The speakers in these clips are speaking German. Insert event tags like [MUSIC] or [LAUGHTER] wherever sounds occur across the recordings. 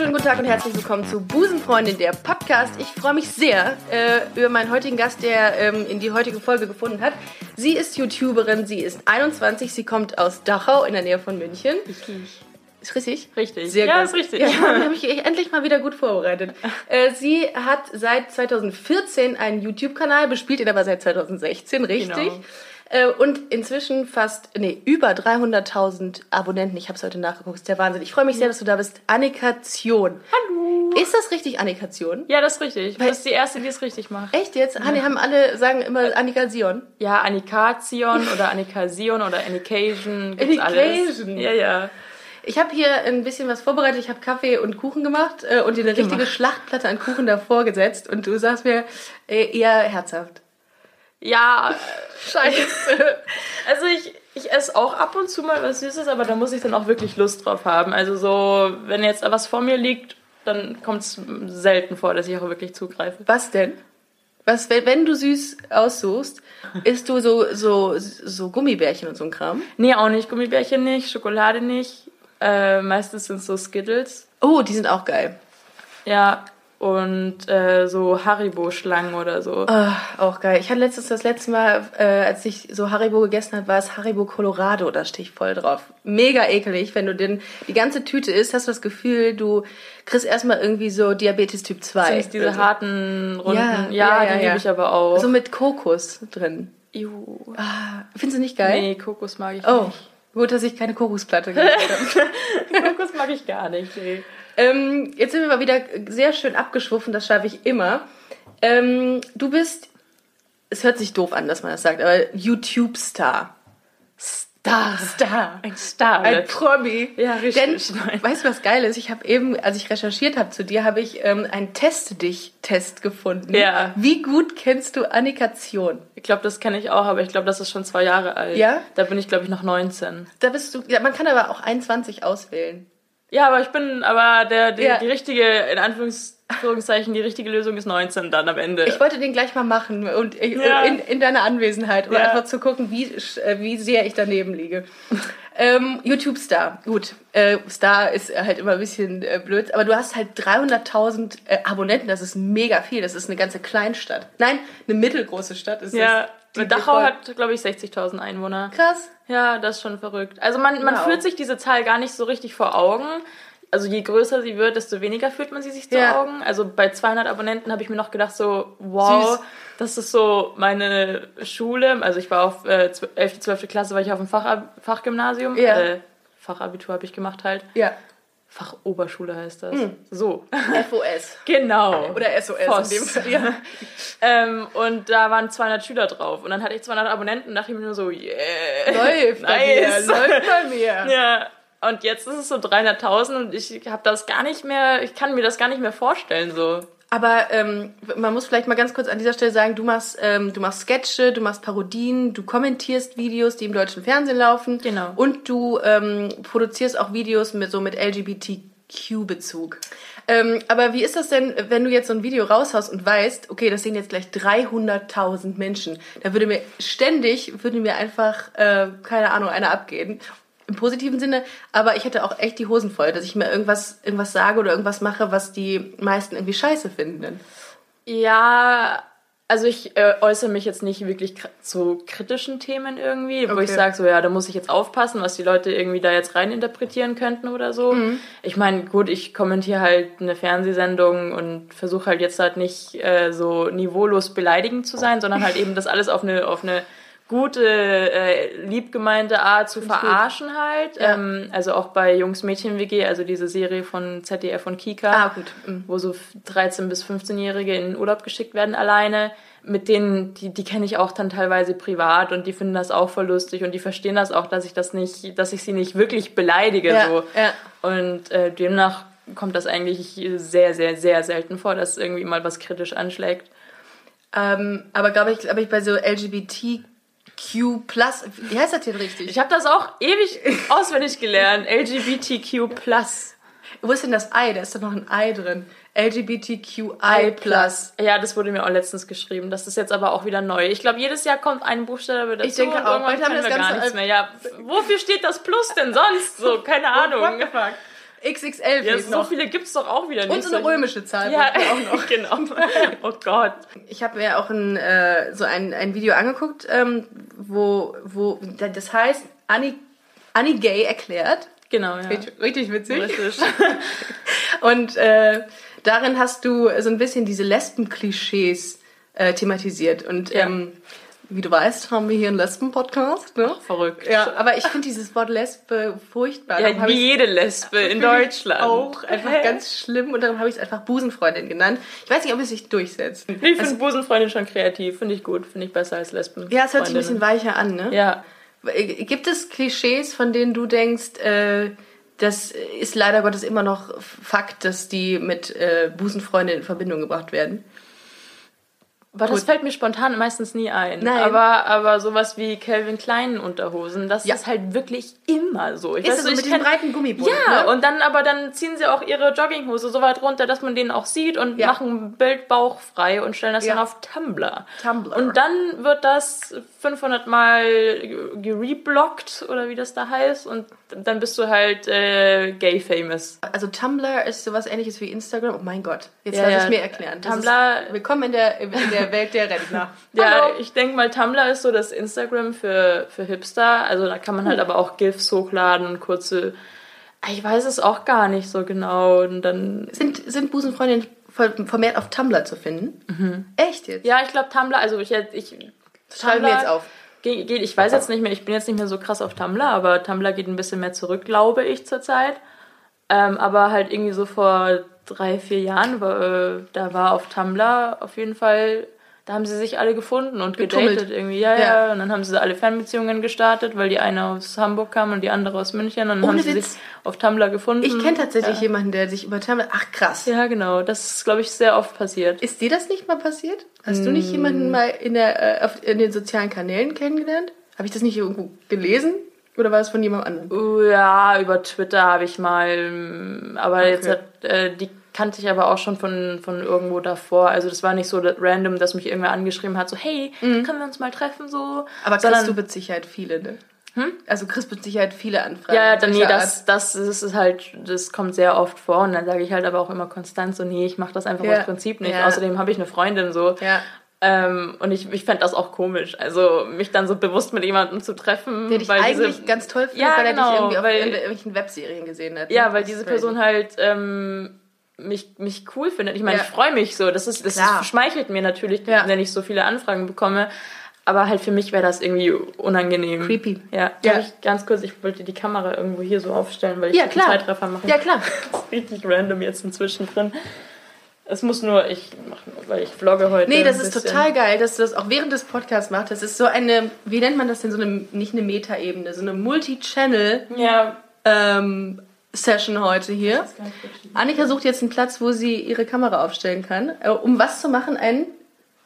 Wunderschönen guten Tag und herzlich willkommen zu Busenfreundin, der Podcast. Ich freue mich sehr äh, über meinen heutigen Gast, der ähm, in die heutige Folge gefunden hat. Sie ist YouTuberin, sie ist 21, sie kommt aus Dachau in der Nähe von München. Richtig. Ist richtig? Richtig. Sehr ja, gut. ist richtig. Ja, [LAUGHS] ich habe mich endlich mal wieder gut vorbereitet. Äh, sie hat seit 2014 einen YouTube-Kanal, bespielt ihn aber seit 2016, richtig? Genau. Äh, und inzwischen fast, nee, über 300.000 Abonnenten. Ich habe es heute nachgeguckt, ist der Wahnsinn. Ich freue mich sehr, dass du da bist. Annikation. Hallo. Ist das richtig, Annikation? Ja, das ist richtig. Du bist die Erste, die es richtig macht. Echt jetzt? Hanni, haben alle, sagen immer Annikation. Ja, Annikation oder Annikasion oder Annication. Gibt's Annication. Alles. Ja, ja. Ich habe hier ein bisschen was vorbereitet. Ich habe Kaffee und Kuchen gemacht äh, und dir eine richtige Schlachtplatte an Kuchen davor gesetzt. Und du sagst mir äh, eher herzhaft. Ja, Scheiße. also ich, ich esse auch ab und zu mal was Süßes, aber da muss ich dann auch wirklich Lust drauf haben. Also so, wenn jetzt was vor mir liegt, dann kommt es selten vor, dass ich auch wirklich zugreife. Was denn? Was, wenn, du süß aussuchst, isst du so, so, so Gummibärchen und so ein Kram? Nee, auch nicht. Gummibärchen nicht, Schokolade nicht. Äh, meistens sind es so Skittles. Oh, die sind auch geil. Ja, und äh, so Haribo-Schlangen oder so. Ah, auch geil. Ich hatte letztens das letzte Mal, äh, als ich so Haribo gegessen habe, war es Haribo Colorado. Da stehe ich voll drauf. Mega ekelig. Wenn du den, die ganze Tüte isst, hast du das Gefühl, du kriegst erstmal irgendwie so Diabetes Typ 2. Sind diese Also, harten, runden. Ja, ja, Ja, ja, die ja. liebe ich aber auch. So mit Kokos drin. Juhu. Ah, findest du nicht geil? Nee, Kokos mag ich Oh, nicht. gut, dass ich keine Kokosplatte gemacht [LAUGHS] habe. Kokos mag ich gar nicht. Nee. Ähm, jetzt sind wir mal wieder sehr schön abgeschwuffen, das schaffe ich immer. Ähm, du bist, es hört sich doof an, dass man das sagt, aber YouTube-Star. Star. Star. Ein Star. Ein Promi. Ja, richtig. Denn, weißt du, was geil ist? Ich habe eben, als ich recherchiert habe zu dir, habe ich ähm, einen Teste-Dich-Test gefunden. Ja. Wie gut kennst du Annikation? ich glaube, das kenne ich auch, aber ich glaube, das ist schon zwei Jahre alt. Ja? Da bin ich, glaube ich, noch 19. Da bist du, ja, man kann aber auch 21 auswählen. Ja, aber ich bin, aber der, die, Ja. die richtige, in Anführungszeichen, die richtige Lösung ist 19 dann am Ende. Ich wollte den gleich mal machen und Ja. in, in deiner Anwesenheit, um Ja. einfach zu gucken, wie, äh, wie sehr ich daneben liege. ähm, YouTube-Star. Gut, äh, Star ist halt immer ein bisschen äh, blöd, aber du hast halt 300.000 äh, Abonnenten, das ist mega viel, das ist eine ganze Kleinstadt. Nein, eine mittelgroße Stadt ist ja, das. Die Dachau bevor- hat, glaube ich, 60.000 Einwohner. Krass. Ja, das ist schon verrückt. Also man, man Wow. führt sich diese Zahl gar nicht so richtig vor Augen. Also je größer sie wird, desto weniger fühlt man sie sich Ja. Augen. Also bei 200 Abonnenten habe ich mir noch gedacht so, wow, Süß. das ist so meine Schule. Also ich war auf äh, 11., 12. Klasse, war ich auf dem Fachab Fachgymnasium. Ja. Äh, Fachabitur habe ich gemacht halt. Ja. Fachoberschule heißt das. So. FOS. [LAUGHS] genau. Oder SOS Voss. in dem Fall. Ja. Ähm, und da waren 200 Schüler drauf. Und dann hatte ich 200 Abonnenten und dachte ich mir nur so, yeah. Läuft bei mir, Nice. läuft bei mir. [LAUGHS] Ja, und jetzt ist es so 300.000 und ich habe das gar nicht mehr, ich kann mir das gar nicht mehr vorstellen so. Aber ähm, man muss vielleicht mal ganz kurz an dieser Stelle sagen, du machst, ähm, du machst Sketche, du machst Parodien, du kommentierst Videos, die im deutschen Fernsehen laufen. Genau. Und du ähm, produzierst auch Videos mit so mit LGBTQ-Bezug. Ähm, aber wie ist das denn, wenn du jetzt so ein Video raushaust und weißt, okay, das sehen jetzt gleich 300.000 Menschen, da würde mir ständig, würde mir einfach, äh, keine Ahnung, einer abgehen. Im positiven Sinne, aber ich hätte auch echt die Hosen voll, dass ich mir irgendwas, irgendwas sage oder irgendwas mache, was die meisten irgendwie scheiße finden. Ja, also ich äh, äußere mich jetzt nicht wirklich zu kritischen Themen irgendwie, wo Okay. ich sage so, ja, da muss ich jetzt aufpassen, was die Leute irgendwie da jetzt reininterpretieren könnten oder so. Ich meine, gut, ich kommentiere halt eine Fernsehsendung und versuche halt jetzt halt nicht äh, so niveaulos beleidigend zu sein, sondern halt eben das alles auf eine, auf eine gute, äh, liebgemeinte Art zu verarschen halt. Ja. Ähm, also auch bei Jungs-Mädchen-WG, also diese Serie von ZDF und Kika Ah, gut. Mhm. wo so 13- bis 15-Jährige in den Urlaub geschickt werden alleine. Mit denen, die, die kenne ich auch dann teilweise privat und die finden das auch voll lustig und die verstehen das auch, dass ich das nicht, dass ich sie nicht wirklich beleidige. Ja, so. ja. Und äh, demnach kommt das eigentlich sehr, sehr, sehr selten vor, dass irgendwie mal was kritisch anschlägt. Ähm, aber glaube ich, glaube ich, bei so LGBTQ Q+. Wie heißt das hier richtig? Ich habe das auch ewig auswendig gelernt. LGBTQ+. Wo ist denn das I? Da ist doch noch ein I drin. LGBTQI+. Ja, das wurde mir auch letztens geschrieben. Das ist jetzt aber auch wieder neu. Ich glaube, jedes Jahr kommt ein Buchstabe dazu. Ich denke und auch. irgendwann haben wir das gar nichts mehr. Ja, wofür steht das Plus denn sonst? So, keine [LAUGHS] Ahnung. XXL Ja, so noch. viele gibt's doch auch wieder nicht. Und so eine römische Zahl. Ja, auch [LAUGHS] noch. genau. [LAUGHS] Oh Gott. Ich habe mir auch ein, äh, so ein, ein Video angeguckt, ähm, wo, wo das heißt Annie, Annie Gay erklärt. Genau, ja. Richtig, richtig witzig. Richtig. [LAUGHS] Und äh, darin hast du so ein bisschen diese Lesben-Klischees äh, thematisiert. Und Ja. ähm, wie du weißt, haben wir hier einen Lesben-Podcast. Ne? Verrückt. Ja, aber ich finde dieses Wort Lesbe furchtbar. Ja, wie jede Lesbe in Deutschland. Auch einfach ganz schlimm und darum habe ich es einfach Busenfreundin genannt. Ich weiß nicht, ob es sich durchsetzt. Ich finde Busenfreundin schon kreativ. Finde ich gut. Finde ich besser als Lesben. Ja, es hört sich ein bisschen weicher an, ne? Ja. Gibt es Klischees, von denen du denkst, äh, das ist leider Gottes immer noch Fakt, dass die mit äh, Busenfreundin in Verbindung gebracht werden? Aber das fällt mir spontan meistens nie ein. Nein. Aber, aber sowas wie Calvin Klein Unterhosen, das Ja. ist halt wirklich immer so. Ich Ist weiß es so, mit kenn- breiten Gummibund? Ja, ne? und dann aber dann ziehen sie auch ihre Jogginghose so weit runter, dass man den auch sieht und Ja. machen Bildbauch frei und stellen das Ja. dann auf Tumblr. Tumblr. Und dann wird das 500 Mal gereblockt oder wie das da heißt und dann bist du halt äh, gay famous. Also Tumblr ist sowas ähnliches wie Instagram. Oh mein Gott, jetzt Ja, lass ich mir erklären. Das Tumblr- Ist, willkommen in der, in der Welt der Rentner. [LAUGHS] Ja, Hallo. ich denke mal, Tumblr ist so das Instagram für, für Hipster. Also da kann man halt aber auch GIFs hochladen und kurze. Ich weiß es auch gar nicht so genau. Und dann. Sind, sind Busenfreundinnen ver- vermehrt auf Tumblr zu finden? Echt jetzt? Ja, ich glaube Tumblr, also ich, ich Schreiben wir jetzt auf. Ge- Geht, ich weiß jetzt nicht mehr, ich bin jetzt nicht mehr so krass auf Tumblr, aber Tumblr geht ein bisschen mehr zurück, glaube ich, zurzeit. Ähm, aber halt irgendwie so vor drei, vier Jahren, war, äh, da war auf Tumblr auf jeden Fall, da haben sie sich alle gefunden und Getummelt. gedatet irgendwie. Ja, Ja. ja, Und dann haben sie alle Fernbeziehungen gestartet, weil die eine aus Hamburg kam und die andere aus München. Und dann Ohne haben sie Witz. sich auf Tumblr gefunden. Ich kenne tatsächlich ja. jemanden, der sich über Tumblr... Ach, krass. Ja, genau. Das ist, glaube ich, sehr oft passiert. Ist dir das nicht mal passiert? Hast du nicht jemanden mal in, der, äh, auf, in den sozialen Kanälen kennengelernt? Habe ich das nicht irgendwo gelesen? Oder war es von jemand anderem? Uh, Ja, über Twitter habe ich mal, ähm, aber jetzt hat, äh, die kannte ich aber auch schon von, von irgendwo davor. Also das war nicht so random, dass mich irgendwer angeschrieben hat, so hey, können wir uns mal treffen so. Mhm. Aber kriegst Sondern- du mit Sicherheit viele, ne? Also kriegst mit Sicherheit viele Anfragen. ja, ja, dann, nee, das, das, ist halt, das kommt sehr oft vor und dann sage ich halt aber auch immer konstant so, nee, ich mache das einfach Ja. aus Prinzip nicht. Ja. Außerdem habe ich eine Freundin so. Ja. Ähm, und ich, ich fände das auch komisch, also mich dann so bewusst mit jemandem zu treffen. Der dich weil eigentlich diese, ganz toll findet, Ja, weil er dich genau, irgendwie auf weil- irgendwelchen Webserien gesehen hat. Ja, ne? weil diese. Person halt ähm, mich, mich cool findet. Ich meine, Ja. ich freue mich so. Das, ist, das Klar. schmeichelt mir natürlich, Ja. wenn ich so viele Anfragen bekomme. Aber halt für mich wäre das irgendwie unangenehm. Creepy. Ja, Ja. Ich ganz kurz, ich wollte die Kamera irgendwo hier so aufstellen, weil ich Ja, einen klar. Zeitraffer mache. Ja, klar. [LAUGHS] Das ist richtig random jetzt inzwischen drin. Es muss nur, ich mache nur, weil ich vlogge heute. Nee, das ist total geil, dass du das auch während des Podcasts machst. Das ist so eine, wie nennt man das denn, so eine, nicht eine Meta-Ebene, so eine Multi-Channel- Ja, ähm, Session heute hier. Annika sucht jetzt einen Platz, wo sie ihre Kamera aufstellen kann. Äh, um was zu machen? Ein,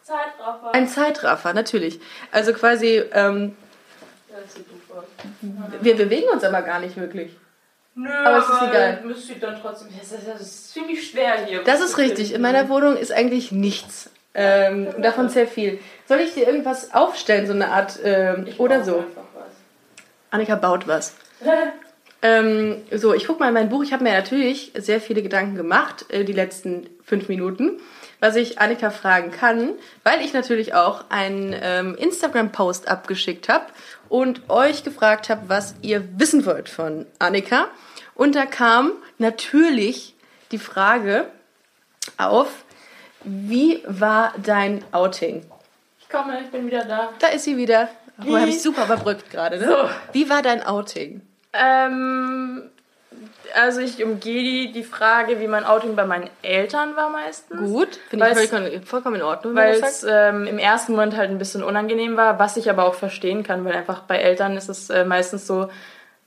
Zeitraffer. ein Zeitraffer, natürlich. Also quasi, ähm, wir bewegen uns aber gar nicht wirklich. Nö, Aber es ist egal. Müsste dann trotzdem. Das ist, das ist ziemlich schwer hier. Das ist richtig. In meiner Wohnung ist eigentlich nichts. Ähm, davon sehr viel. Soll ich dir irgendwas aufstellen, so eine Art, ähm, oder so? Einfach was. Annika baut was. [LAUGHS] Ähm, so, ich guck mal in mein Buch. Ich habe mir natürlich sehr viele Gedanken gemacht, äh, die letzten fünf Minuten, was ich Annika fragen kann, weil ich natürlich auch einen ähm, Instagram-Post abgeschickt habe und euch gefragt habe, was ihr wissen wollt von Annika. Und da kam natürlich die Frage auf, wie war dein Outing? Ich komme, ich bin wieder da. Da ist sie wieder. Oh, Wie? habe ich super überbrückt gerade, ne? So. Wie war dein Outing? Ähm, also ich umgehe die, die Frage, wie mein Outing bei meinen Eltern war meistens. Gut, finde ich vollkommen, vollkommen in Ordnung, Weil es ähm, im ersten Moment halt ein bisschen unangenehm war, was ich aber auch verstehen kann, weil einfach bei Eltern ist es äh, meistens so,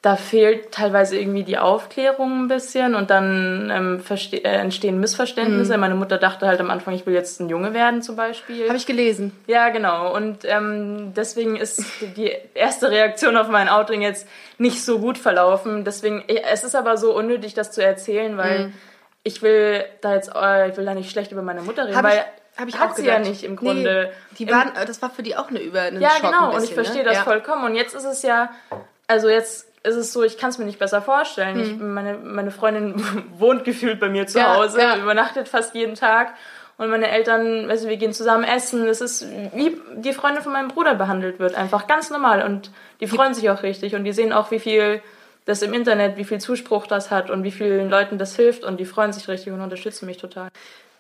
da fehlt teilweise irgendwie die Aufklärung ein bisschen und dann ähm, äh, entstehen Missverständnisse. Mhm. Meine Mutter dachte halt am Anfang, ich will jetzt ein Junge werden zum Beispiel. Habe ich gelesen. Ja, genau. Und ähm, deswegen ist die erste Reaktion auf mein Outing jetzt nicht so gut verlaufen. Deswegen, äh, es ist aber so unnötig, das zu erzählen, weil mhm. ich will da jetzt, äh, ich will da nicht schlecht über meine Mutter reden, Hab weil ich, habe ich Hat auch sie gedacht. ja nicht im Grunde. Nee, die waren, das war für die auch eine über einen Ja, Schock genau. Und ich verstehe ne? das ja. vollkommen. Und jetzt ist es ja, also jetzt ist es so, ich kann es mir nicht besser vorstellen. Hm. Ich, meine, meine Freundin [LAUGHS] wohnt gefühlt bei mir zu ja, Hause, ja. übernachtet fast jeden Tag. Und meine Eltern, du, wir gehen zusammen essen. Es ist wie die Freundin von meinem Bruder behandelt wird. Einfach ganz normal. Und die freuen sich auch richtig. Und die sehen auch, wie viel das im Internet, wie viel Zuspruch das hat und wie vielen Leuten das hilft. Und die freuen sich richtig und unterstützen mich total.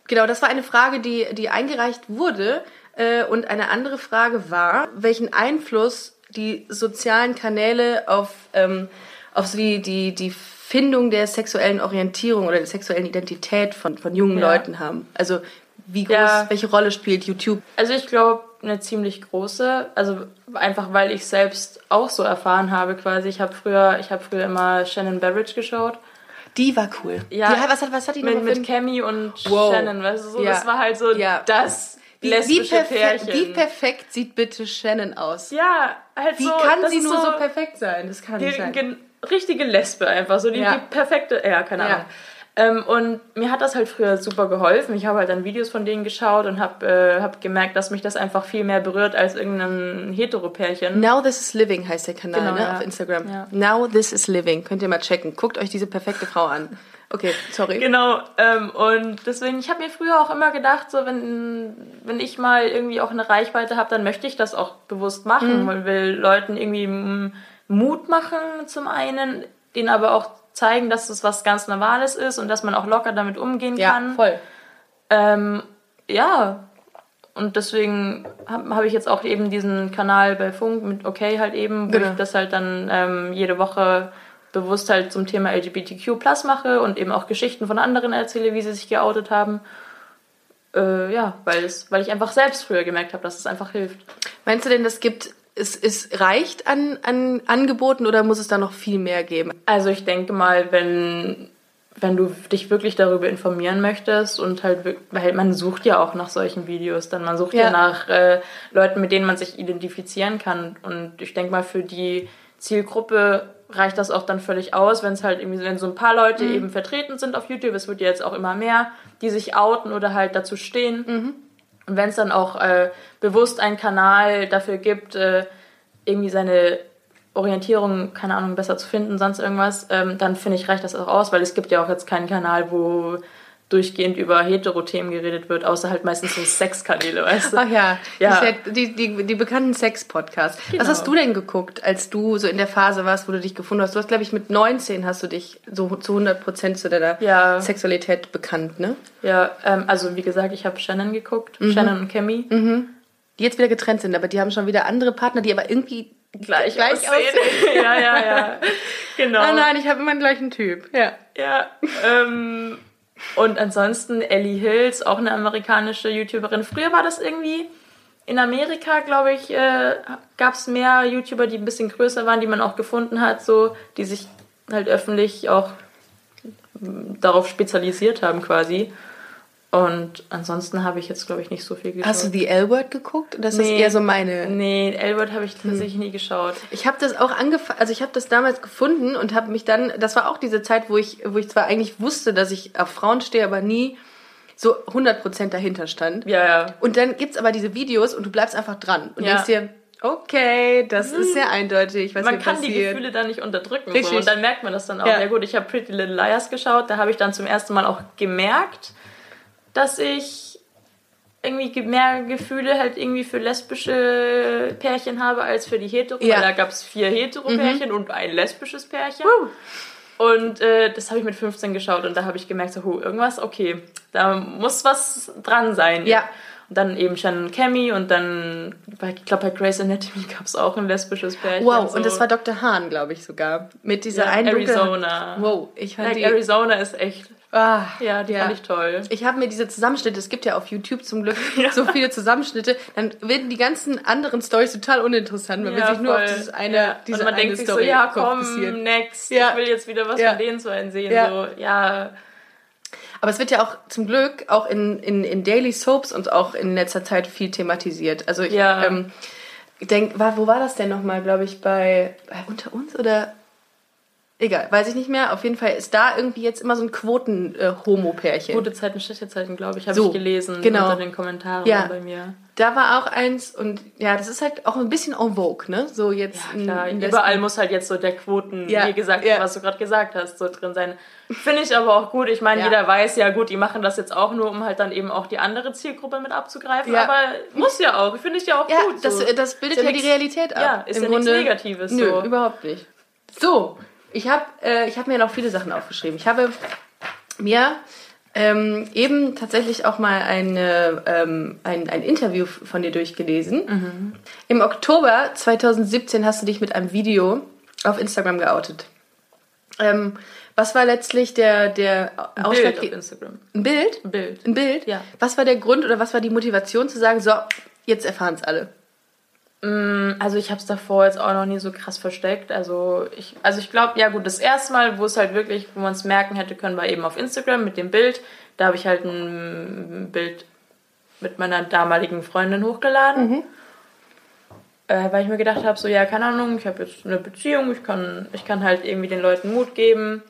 Genau, das war eine Frage, die, die eingereicht wurde. Äh, und eine andere Frage war, welchen Einfluss die sozialen Kanäle auf, ähm, auf so die, die, die Findung der sexuellen Orientierung oder der sexuellen Identität von, von jungen ja. Leuten haben. Also wie groß, ja. welche Rolle spielt YouTube? Also ich glaube eine ziemlich große, also einfach weil ich selbst auch so erfahren habe quasi. Ich habe früher, ich habe früher immer Shannon Barrage geschaut. Die war cool. Ja, die, was hat was hat die mit, mit Cammy und wow. Shannon, weißt du so, ja. das war halt so ja. das wie, wie perfe. Wie perfekt sieht bitte Shannon aus? Ja, halt wie so. Wie kann sie nur so, so, perfekt sein? Das kann nicht sein. Richtige Lesbe einfach, so die, ja. die perfekte, ja, keine Ahnung. Ähm, und mir hat das halt früher super geholfen. Ich habe halt dann Videos von denen geschaut und habe äh, hab gemerkt, dass mich das einfach viel mehr berührt als irgendein Hetero-Pärchen. Now This Is Living heißt der Kanal genau, ne, ja. auf Instagram. Ja. Now This Is Living. Könnt ihr mal checken. Guckt euch diese perfekte Frau an. Okay, sorry. Genau, ähm, und deswegen, ich habe mir früher auch immer gedacht, so wenn, wenn ich mal irgendwie auch eine Reichweite habe, dann möchte ich das auch bewusst machen, mhm. weil will Leuten irgendwie Mut machen zum einen, denen aber auch zeigen, dass es was ganz Normales ist und dass man auch locker damit umgehen ja, kann. Ja, voll. Ähm, ja, und deswegen habe hab ich jetzt auch eben diesen Kanal bei Funk mit Okay halt eben, wo genau. ich das halt dann ähm, jede Woche bewusst halt zum Thema LGBTQ Plus mache und eben auch Geschichten von anderen erzähle, wie sie sich geoutet haben. Äh, ja, weil, es, weil ich einfach selbst früher gemerkt habe, dass es einfach hilft. Meinst du denn, das gibt es, es reicht an, an Angeboten oder muss es da noch viel mehr geben? Also ich denke mal, wenn, wenn du dich wirklich darüber informieren möchtest und halt, weil man sucht ja auch nach solchen Videos, dann man sucht ja, ja nach äh, Leuten, mit denen man sich identifizieren kann. Und ich denke mal, für die Zielgruppe reicht das auch dann völlig aus, wenn es halt irgendwie, wenn so ein paar Leute mhm. eben vertreten sind auf YouTube, es wird ja jetzt auch immer mehr, die sich outen oder halt dazu stehen. Mhm. Und wenn es dann auch äh, bewusst einen Kanal dafür gibt, äh, irgendwie seine Orientierung, keine Ahnung, besser zu finden, sonst irgendwas, ähm, dann finde ich, reicht das auch aus, weil es gibt ja auch jetzt keinen Kanal, wo durchgehend über Hetero-Themen geredet wird, außer halt meistens so Sexkanäle, weißt du? Ach ja, ja. Die, die, die bekannten Sex-Podcasts. Genau. Was hast du denn geguckt, als du so in der Phase warst, wo du dich gefunden hast? Du hast, glaube ich, mit 19 hast du dich so zu 100 Prozent zu deiner ja. Sexualität bekannt, ne? Ja, ähm, also wie gesagt, ich habe Shannon geguckt, mhm. Shannon und Cammy. Mhm. Die jetzt wieder getrennt sind, aber die haben schon wieder andere Partner, die aber irgendwie gleich, gleich aussehen. aussehen. [LAUGHS] ja, ja, ja. [LAUGHS] Genau. Ah nein, ich habe immer den gleichen Typ. Ja. Ja. Ähm, und ansonsten Ellie Hills, auch eine amerikanische YouTuberin. Früher war das irgendwie in Amerika, glaube ich, äh, gab es mehr YouTuber, die ein bisschen größer waren, die man auch gefunden hat, so, die sich halt öffentlich auch darauf spezialisiert haben quasi. Und ansonsten habe ich jetzt, glaube ich, nicht so viel geschaut. Hast du die L-Word geguckt? Das nee, ist eher so meine. Nee, L-Word habe ich hm. tatsächlich hm. nie geschaut. Ich habe das auch angefangen, also ich habe das damals gefunden und habe mich dann, das war auch diese Zeit, wo ich, wo ich zwar eigentlich wusste, dass ich auf Frauen stehe, aber nie so 100% dahinter stand. Ja, ja. Und dann gibt es aber diese Videos und du bleibst einfach dran und ja. denkst dir, okay, das ist sehr eindeutig, was Man kann passiert. die Gefühle da nicht unterdrücken. So. Und dann merkt man das dann auch. Ja, ja gut, ich habe Pretty Little Liars geschaut, da habe ich dann zum ersten Mal auch gemerkt, dass ich irgendwie mehr Gefühle halt irgendwie für lesbische Pärchen habe als für die Hetero. Ja. Weil da gab es vier Hetero-Pärchen mhm. und ein lesbisches Pärchen. Uh. Und äh, das habe ich mit 15 geschaut und da habe ich gemerkt, so, huh, irgendwas, okay, da muss was dran sein. Ja. Dann eben Shannon Cammy und dann, ich glaube, bei Grey's Anatomy [LAUGHS] gab es auch ein lesbisches Pärchen. Wow, so. und das war Dr. Hahn, glaube ich sogar. Mit dieser ja, einen Arizona. Wow, ich fand Like die... Arizona ist echt, Ah, ja, die Ja. fand ich toll. Ich habe mir diese Zusammenschnitte, es gibt ja auf YouTube zum Glück [LAUGHS] so viele Zusammenschnitte, dann werden die ganzen anderen Stories total uninteressant, wenn man sich nur auf dieses eine, ja. diese und man eine denkt sich so, Story ja, komm, next. Ja. Ich will jetzt wieder was Ja. von denen zu einsehen. Ja. So, ja, Aber es wird ja auch zum Glück auch in, in, in Daily Soaps und auch in letzter Zeit viel thematisiert. Also ich Ja. ähm, denk, war, wo war das denn nochmal, glaube ich, bei, bei Unter uns oder egal, weiß ich nicht mehr. Auf jeden Fall ist da irgendwie jetzt immer so ein Quoten-Homo-Pärchen. gute Zeiten, schlechte Zeiten, glaube ich, habe So, ich gelesen genau. unter den Kommentaren Ja. bei mir. Da war auch eins und ja, das ist halt auch ein bisschen en vogue, ne? So jetzt Ja, klar, in überall muss halt jetzt so der Quoten, Ja, wie gesagt, ja. was du gerade gesagt hast, so drin sein. Finde ich aber auch gut. Ich meine, jeder weiß ja gut, die machen das jetzt auch nur, um halt dann eben auch die andere Zielgruppe mit abzugreifen. Aber muss ja auch. Finde ich ja auch Ja, gut. das, so. das bildet ja, die Realität ab. Ja, ist Im ja nichts Grunde- Negatives. Nö, so. überhaupt nicht. So, ich habe äh, ich hab mir noch viele Sachen aufgeschrieben. Ich habe mir ähm, eben tatsächlich auch mal eine, ähm, ein, ein Interview von dir durchgelesen. Mhm. Im Oktober 2017 hast du dich mit einem Video auf Instagram geoutet. Ähm, was war letztlich der, der Bild auf Ausschlag? Instagram. Ein Bild? Ein Bild. Ein Bild? Ja. Was war der Grund oder was war die Motivation zu sagen, so, jetzt erfahren es alle? Also ich habe es davor jetzt auch noch nie so krass versteckt. Also ich, also ich glaube, ja gut, das erste Mal, wo es halt wirklich, wo man es merken hätte können, war eben auf Instagram mit dem Bild. Da habe ich halt ein Bild mit meiner damaligen Freundin hochgeladen. Äh, weil ich mir gedacht habe, so ja, keine Ahnung, ich habe jetzt eine Beziehung, ich kann, ich kann halt irgendwie den Leuten Mut geben.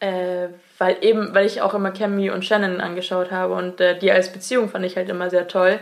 Äh, weil eben, weil ich auch immer Cammy und Shannon angeschaut habe und äh, die als Beziehung fand ich halt immer sehr toll.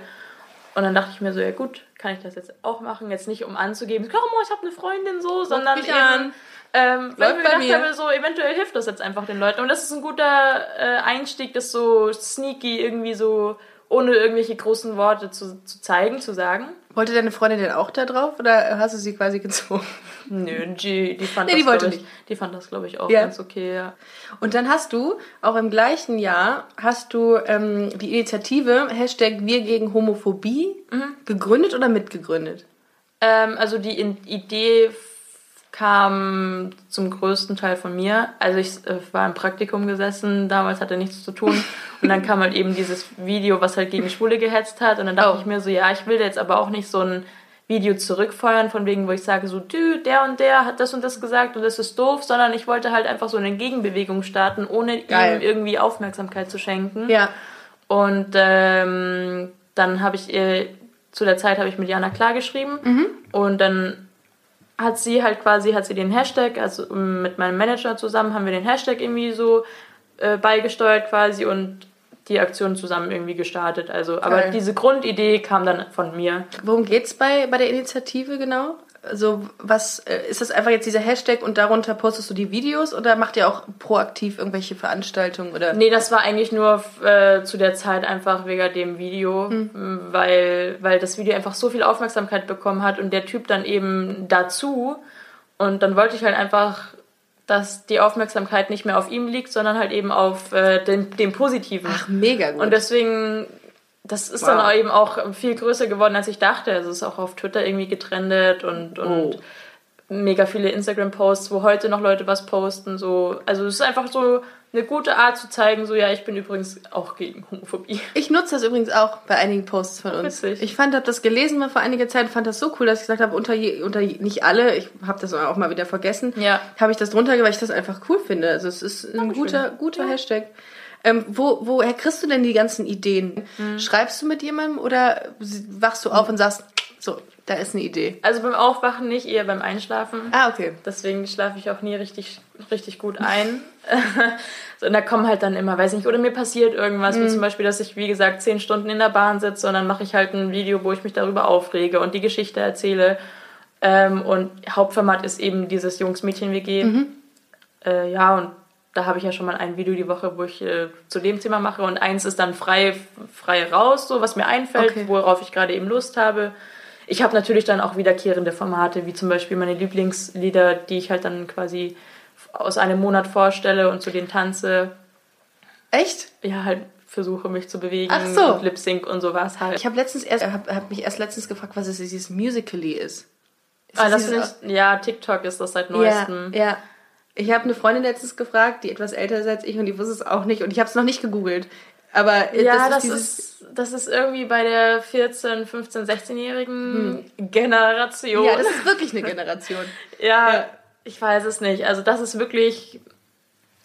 Und dann dachte ich mir so, ja gut, kann ich das jetzt auch machen? Jetzt nicht um anzugeben, komm, ich habe eine Freundin so, sondern eben, an. ähm, weil ich Läuft mir bei gedacht mir. habe, so eventuell hilft das jetzt einfach den Leuten. Und das ist ein guter äh, Einstieg, das so sneaky irgendwie so ohne irgendwelche großen Worte zu, zu zeigen, zu sagen. Wollte deine Freundin denn auch da drauf oder hast du sie quasi gezwungen? Nö, die, die fand Nee, die das, wollte glaub ich, nicht. die fand das, glaube ich, auch Ja. ganz okay, ja. Und dann hast du, auch im gleichen Jahr, hast du ähm, die Initiative Hashtag Wir gegen Homophobie gegründet oder mitgegründet? Ähm, also die Idee f- kam zum größten Teil von mir. Also ich äh, war im Praktikum gesessen, damals hatte nichts zu tun. Und dann kam halt eben dieses Video, was halt gegen Schwule gehetzt hat. Und dann dachte Oh. ich mir so, ja, ich will jetzt aber auch nicht so ein Video zurückfeuern, von wegen, wo ich sage, so, du, der und der hat das und das gesagt und das ist doof, sondern ich wollte halt einfach so eine Gegenbewegung starten, ohne Geil. ihm irgendwie Aufmerksamkeit zu schenken. Ja. Und ähm, dann habe ich ihr, zu der Zeit habe ich mit Jana klar geschrieben und dann hat sie halt quasi, hat sie den Hashtag, also ähm, mit meinem Manager zusammen haben wir den Hashtag irgendwie so äh, beigesteuert quasi und die Aktion zusammen irgendwie gestartet. Also, aber Geil. diese Grundidee kam dann von mir. Worum geht's bei, bei der Initiative genau? Also was äh, ist das einfach jetzt dieser Hashtag und darunter postest du die Videos oder macht ihr auch proaktiv irgendwelche Veranstaltungen oder? Nee, das war eigentlich nur äh, zu der Zeit einfach wegen dem Video, m, weil, weil das Video einfach so viel Aufmerksamkeit bekommen hat und der Typ dann eben dazu. Und dann wollte ich halt einfach, dass die Aufmerksamkeit nicht mehr auf ihm liegt, sondern halt eben auf äh, den, dem Positiven. Ach, mega gut. Und deswegen, das ist Wow. dann auch eben auch viel größer geworden, als ich dachte. Also es ist auch auf Twitter irgendwie getrennt und, und Oh. mega viele Instagram-Posts, wo heute noch Leute was posten. So. Also es ist einfach so eine gute Art zu zeigen, so ja, ich bin übrigens auch gegen Homophobie. [LAUGHS] Ich nutze das übrigens auch bei einigen Posts von uns. Witzig. Ich fand, habe das gelesen mal vor einiger Zeit, fand das so cool, dass ich gesagt habe, unter, je, unter je, nicht alle, ich habe das auch mal wieder vergessen, Ja. habe ich das drunter, weil ich das einfach cool finde. Also es ist ein Dankeschön. guter, guter Hashtag. Ähm, wo, woher kriegst du denn die ganzen Ideen? Hm. Schreibst du mit jemandem oder wachst du auf und sagst, so, da ist eine Idee? Also beim Aufwachen nicht, eher beim Einschlafen. Ah, okay. Deswegen schlafe ich auch nie richtig, richtig gut ein. [LAUGHS] so, und da kommen halt dann immer, weiß nicht, oder mir passiert irgendwas, Mhm. wie zum Beispiel, dass ich, wie gesagt, zehn Stunden in der Bahn sitze und dann mache ich halt ein Video, wo ich mich darüber aufrege und die Geschichte erzähle. Ähm, und Hauptformat ist eben dieses Jungs-Mädchen-WG. Mhm. Äh, ja, und da habe ich ja schon mal ein Video die Woche, wo ich äh, zu dem Thema mache und eins ist dann frei, frei raus, so was mir einfällt, Okay. worauf ich gerade eben Lust habe. Ich habe natürlich dann auch wiederkehrende Formate, wie zum Beispiel meine Lieblingslieder, die ich halt dann quasi aus einem Monat vorstelle und zu denen tanze. Echt? Ja, halt versuche mich zu bewegen Ach so. und Lip Sync und sowas halt. Ich habe letztens erst, hab, hab mich erst letztens gefragt, was es dieses Musically ist. ist ah, das finde ich, ja, TikTok ist das seit ja, neuestem. ja. Ich habe eine Freundin letztens gefragt, die etwas älter ist als ich und die wusste es auch nicht und ich habe es noch nicht gegoogelt. Aber Ja, das, das, ist ist, dieses, das ist irgendwie bei der 14-, 15-, 16-jährigen Generation. Hm. ja, das ist wirklich eine Generation. [LAUGHS] Ja, Ja. ich weiß es nicht. Also das ist wirklich,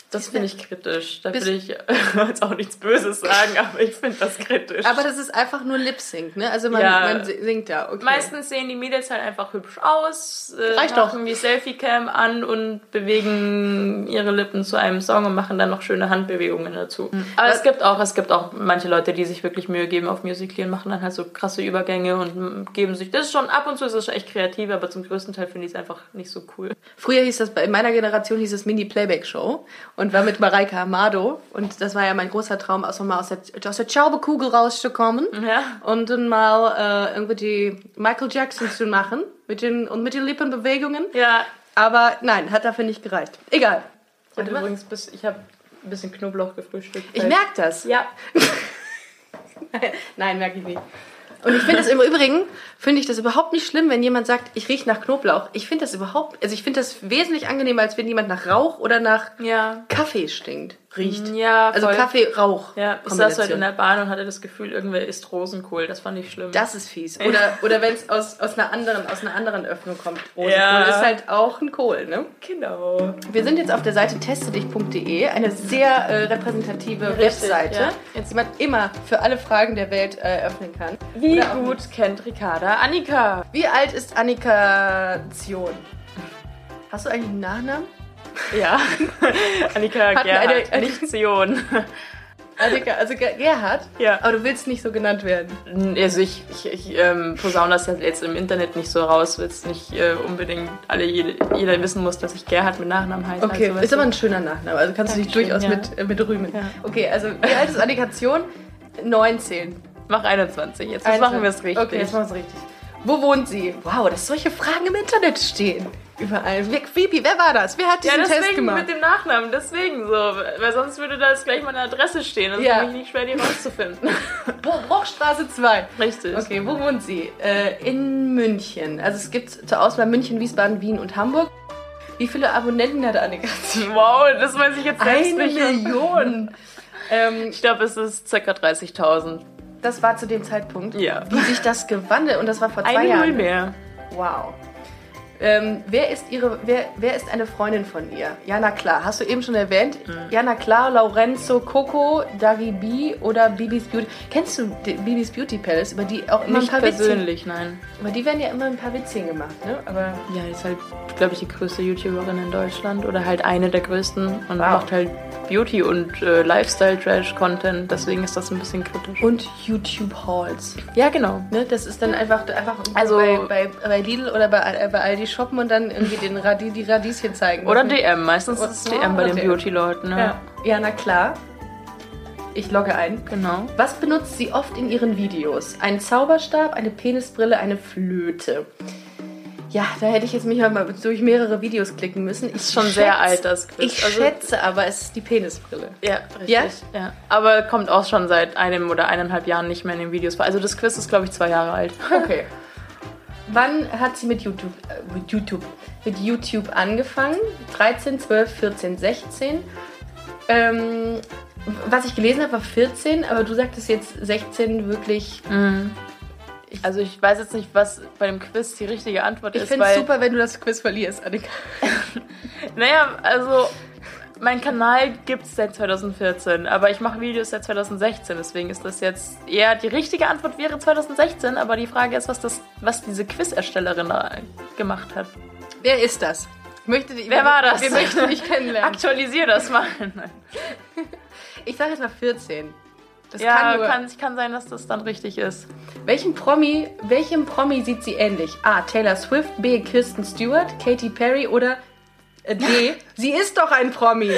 das finde ich kritisch. Da will ich [LAUGHS] jetzt auch nichts Böses sagen, aber ich finde das kritisch. Aber das ist einfach nur Lip Sync, ne? Also man, Ja. man singt da. Okay. Meistens sehen die Mädels halt einfach hübsch aus, äh, Reicht doch. machen die Selfie-Cam an und bewegen ihre Lippen zu einem Song und machen dann noch schöne Handbewegungen dazu. Hm. Aber es gibt auch, es gibt auch manche Leute, die sich wirklich Mühe geben auf Musical.ly und machen dann halt so krasse Übergänge und geben sich, das ist schon, ab und zu ist es schon echt kreativ, aber zum größten Teil finde ich es einfach nicht so cool. Früher hieß das, bei- in meiner Generation hieß es Mini-Playback-Show und war mit Mareike Amado. Und das war ja mein großer Traum, auch so mal aus der, aus der Schaubekugel rauszukommen. Ja. Und dann mal äh, irgendwie die Michael Jackson zu machen mit den, und mit den Lippenbewegungen. Ja, Aber nein, hat dafür nicht gereicht. Egal. und übrigens, bis, ich habe ein bisschen Knoblauch gefrühstückt. Ich merke das. Ja. [LAUGHS] Nein, merke ich nicht. Und ich finde es im Übrigen, finde ich das überhaupt nicht schlimm, wenn jemand sagt, ich rieche nach Knoblauch. Ich finde das überhaupt, also ich finde das wesentlich angenehmer, als wenn jemand nach Rauch oder nach Ja. Kaffee stinkt, riecht. Ja, Also voll. Kaffee, Rauch. Ja, ich saß heute in der Bahn und hatte das Gefühl, irgendwer isst Rosenkohl. Das fand ich schlimm. Das ist fies. Oder, oder wenn es aus, aus, einer anderen, aus einer anderen Öffnung kommt. Rosenkohl Ja. ist halt auch ein Kohl, ne? genau. Wir sind jetzt auf der Seite testedich.de, eine sehr äh, repräsentative Richtig, Webseite, ja. die man immer für alle Fragen der Welt äh, öffnen kann. Wie gut kennt Ricarda Annika? Wie alt ist Annika Zion? Hast du eigentlich einen Nachnamen? Ja. Annika Hatten Gerhard, eine- nicht Zion. Annika, also Ge- Gerhard? Ja. Aber du willst nicht so genannt werden. Also ich, ich, ich ähm, posaune das jetzt im Internet nicht so raus, weil es nicht äh, unbedingt alle jede, jeder wissen muss, dass ich Gerhard mit Nachnamen heiße. Okay, also, ist aber ein schöner Nachname. Also kannst du dich Dankeschön, durchaus ja. mit, äh, mit rühmen. Ja. Okay, also wie alt ist Annika Zion? 19. Mach 21 jetzt. Jetzt machen wir es richtig. Okay, jetzt machen wir es richtig. Wo wohnt sie? Wow, dass solche Fragen im Internet stehen. Überall. Wie- Phoebe, wer war das? Wer hat ja, diesen Test deswegen gemacht? mit dem Nachnamen, deswegen so. Weil sonst würde da jetzt gleich meine Adresse stehen. Das ist Ja. für mich nicht schwer, die rauszufinden. [LAUGHS] Bruchstraße 2. Richtig. Okay, wo wohnt sie? Äh, in München. Also es gibt zur Auswahl München, Wiesbaden, Wien und Hamburg. Wie viele Abonnenten hat Annika? [LAUGHS] Wow, das weiß ich jetzt selbst Eine nicht. Million. [LAUGHS] ähm, Ich glaube, es ist ca. 30.000. das war zu dem Zeitpunkt. Ja. Wie sich das gewandelt und das war vor zwei Eine Jahren. Null mehr. Wow. Ähm, wer ist ihre, wer, wer ist eine Freundin von ihr? Jana Klar, hast du eben schon erwähnt. Mhm. Jana Klar, Lorenzo Coco, Dari B oder Bibis Beauty. Kennst du Bibis Beauty Palace, über die auch immer Nicht ein paar Witzchen, persönlich, nein. über die werden ja immer ein paar Witzchen gemacht, ne? Aber Ja, die ist halt, glaube ich, die größte YouTuberin in Deutschland oder halt eine der größten und Wow. macht halt Beauty und äh, Lifestyle-Trash-Content. Deswegen ist das ein bisschen kritisch. und YouTube Hauls. ja, genau. Ne, das ist dann einfach, einfach Also- bei, bei, bei Lidl oder bei, äh, bei Aldi shoppen und dann irgendwie den Radi, die Radieschen zeigen. Oder DM. Meistens ist es DM bei den. Beauty-Leuten. Ne? Ja. ja, na klar. Ich logge ein. Genau. Was benutzt sie oft in ihren Videos? Einen Zauberstab, eine Penisbrille, eine Flöte. Ja, da hätte ich jetzt mich mal durch mehrere Videos klicken müssen. Ich Ist schon sehr alt, das Quiz. Ich Also- schätze aber, es ist die Penisbrille. Ja, richtig. Ja? Ja? Aber kommt auch schon seit einem oder eineinhalb Jahren nicht mehr in den Videos vor. Also das Quiz ist, glaube ich, zwei Jahre alt. Okay. [LAUGHS] Wann hat sie mit YouTube, äh, mit YouTube, mit YouTube angefangen? 13, 12, 14, 16. Ähm, was ich gelesen habe, war 14, aber du sagtest jetzt 16 wirklich. Also ich weiß jetzt nicht, was bei dem Quiz die richtige Antwort Ich ist, finde es super, wenn du das Quiz verlierst, Annika. [LAUGHS] Naja, also mein Kanal gibt es seit 2014, aber ich mache Videos seit 2016, deswegen ist das jetzt eher die richtige Antwort wäre 2016, aber die Frage ist, was das, was diese Quiz-Erstellerin da gemacht hat. Wer ist das? Möchte, Wer war das? Wir möchten dich kennenlernen. [LAUGHS] Aktualisier das mal. Ich sage jetzt mal 14. Das ja, kann nur. kann, kann sein, dass das dann richtig ist. Welchen Promi, welchem Promi sieht sie ähnlich? A. Taylor Swift, B. Kirsten Stewart, Katy Perry oder äh, D. sie ist doch ein Promi.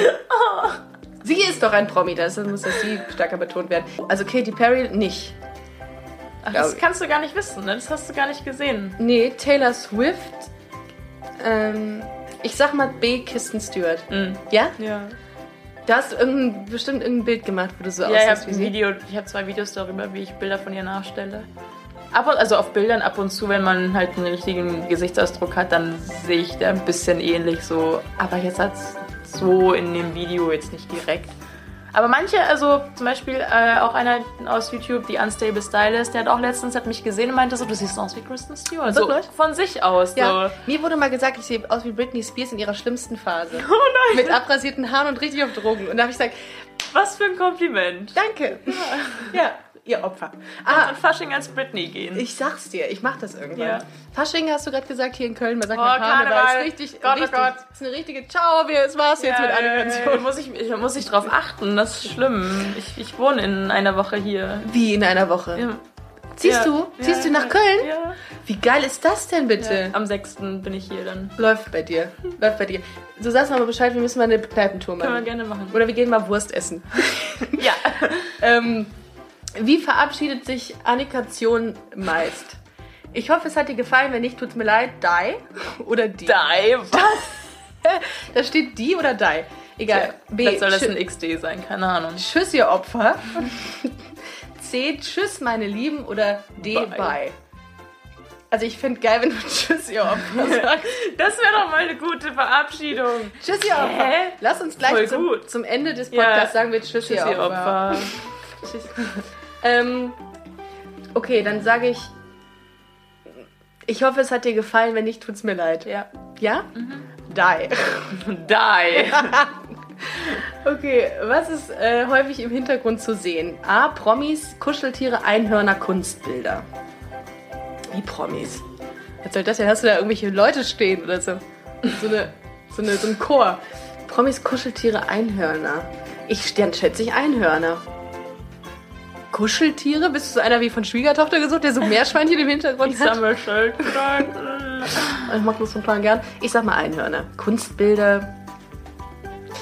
Sie ist doch ein Promi, das muss das sie stärker betont werden. Also Katy Perry nicht. Ach, das ich. kannst du gar nicht wissen, ne? Das hast du gar nicht gesehen. Nee, Taylor Swift. Ähm, ich sag mal B. Kirsten Stewart. Mhm. Ja? Ja. Da hast du irgendein, bestimmt irgendein Bild gemacht, wo du so Ja, ich aussiehst habe wie ein sie. Video, ich habe zwei Videos darüber, wie ich Bilder von ihr nachstelle. Ab und, also auf Bildern ab und zu, wenn man halt einen richtigen Gesichtsausdruck hat, dann sehe ich da ein bisschen ähnlich so. Aber jetzt hat so in dem Video jetzt nicht direkt. Aber manche, also zum Beispiel äh, auch einer aus YouTube, die Unstable Stylist, der hat auch letztens hat mich gesehen und meinte so, du siehst aus wie Kristen Stewart. So Wirklich? von sich aus. Ja, So. mir wurde mal gesagt, ich sehe aus wie Britney Spears in ihrer schlimmsten Phase. [LAUGHS] Oh nein, Mit abrasierten Haaren und richtig auf Drogen. Und da habe ich gesagt, was für ein Kompliment. danke. Ja, ihr Opfer. Ah. An Fasching als Britney gehen. ich sag's dir, ich mach das irgendwann. Ja. Fasching hast du gerade gesagt hier in Köln. Man sagt Oh, mal Karneval. Karneval. Ist richtig, Gott, oh richtig. Gott. Ist eine richtige Ciao, wir, es war's jetzt mit Ja, Animation. muss ich, ich, muss ich drauf achten, das ist schlimm. Ich, ich wohne in einer Woche hier. Wie in einer Woche. Ja. Ziehst Ja. du? Ja, Ziehst du ja, nach Köln? Ja. Wie geil ist das denn bitte? Am 6. bin ich hier dann. Läuft bei dir. Läuft bei dir. Du sagst mir aber Bescheid, wir müssen mal eine Kneipentour Können wir machen. gerne machen. Oder wir gehen mal Wurst essen. Ja. [LAUGHS] ähm, wie verabschiedet sich Annikation meist? Ich hoffe, es hat dir gefallen. Wenn nicht, tut's mir leid. Die oder die? Die, was? [LAUGHS] Da steht die oder die. Egal. B. Vielleicht soll das ein XD sein, keine Ahnung. Tschüss, ihr Opfer. [LAUGHS] C. Tschüss, meine Lieben. Oder D. Bye. Bye. Also ich finde geil, wenn du [LAUGHS] Tschüss, ihr Opfer sagst. Das wäre doch mal eine gute Verabschiedung. Tschüss, ihr Opfer. Hä? Lass uns gleich zum, zum Ende des Podcasts Ja. sagen wir Tschüss, Tschüss, ihr ihr Opfer. Opfer. Tschüss. Ähm, okay, dann sage ich. Ich hoffe, es hat dir gefallen. Wenn nicht, tut's mir leid. Ja. Ja? Mhm. Die. [LAUGHS] Die. [LAUGHS] Okay, was ist äh, häufig im Hintergrund zu sehen? A. Promis, Kuscheltiere, Einhörner, Kunstbilder. Wie Promis? Was soll das denn? Hast du da irgendwelche Leute stehen oder so? So, eine, so, eine, so ein Chor. Promis, Kuscheltiere, Einhörner. Ich dann schätze ich Einhörner. Kuscheltiere? Bist du so einer wie von Schwiegertochter gesucht, der so Meerschweinchen im Hintergrund Ich hat? sammle. [LAUGHS] Ich mag das total gern. Ich sag mal Einhörner. Kunstbilder.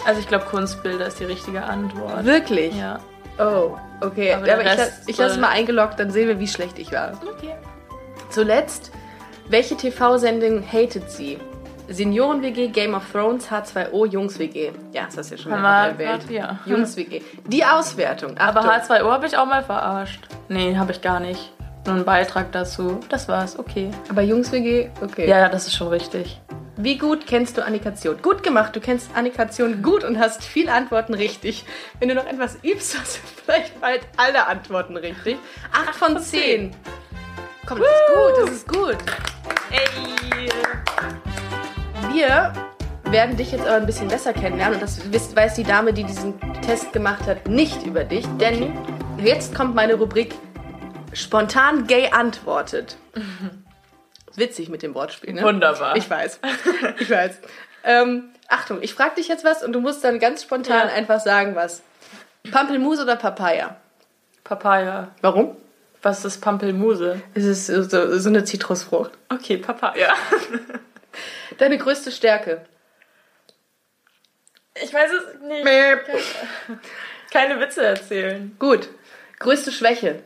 Also ich glaube, Kunstbilder ist die richtige Antwort. Wirklich? Ja. Oh, okay. Aber Aber, ich, lass- ich lasse soll- mal eingeloggt, dann sehen wir, wie schlecht ich war. Okay. Zuletzt, welche TV-Sendung hatet sie? Senioren-WG, Game of Thrones, H2O, Jungs-WG. Ja, das hast du ja schon wir erwähnt. ja. Jungs-WG. Die Auswertung. Aber Achtung. H2O habe ich auch mal verarscht. Nee, habe ich gar nicht. Nur einen Beitrag dazu. Das war's, okay. Aber Jungs-WG, okay. Ja, ja, das ist schon richtig. Wie gut kennst du Annikation? Gut gemacht, du kennst Annikation gut und hast viele Antworten richtig. Wenn du noch etwas übst, [LAUGHS] hast du vielleicht bald alle Antworten richtig. Acht von zehn. Komm, das ist gut, das ist gut. Ey! Wir werden dich jetzt aber ein bisschen besser kennenlernen und das weiß die Dame, die diesen Test gemacht hat, nicht über dich, denn jetzt kommt meine Rubrik spontan gay antwortet. [LAUGHS] Witzig mit dem Wortspiel, ne? Wunderbar. Ich weiß. [LAUGHS] Ich weiß. Ähm, Achtung, ich frage dich jetzt was und du musst dann ganz spontan Ja. einfach sagen, was. Pampelmuse oder Papaya? Papaya. Warum? Was ist Pampelmuse? Es ist so, so eine Zitrusfrucht. Okay, Papaya. [LAUGHS] Deine größte Stärke? Ich weiß es nicht. Keine Witze erzählen. Gut. Größte Schwäche?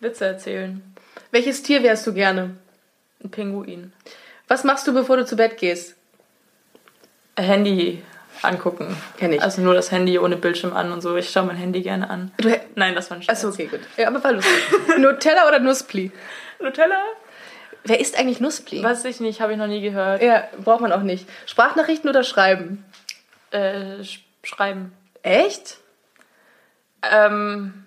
Witze erzählen. Welches Tier wärst du gerne? Ein Pinguin. Was machst du, bevor du zu Bett gehst? Handy angucken. Kenn ich. Also nur das Handy ohne Bildschirm an und so. Ich schaue mein Handy gerne an. Du, Nein, das war ein Scherz. achso, okay, gut. Ja, aber war lustig. [LAUGHS] Nutella oder Nusspli? Nutella? Wer isst eigentlich Nusspli? Weiß ich nicht, habe ich noch nie gehört. Ja, braucht man auch nicht. Sprachnachrichten oder Schreiben? Äh, sch schreiben. Echt? Ähm,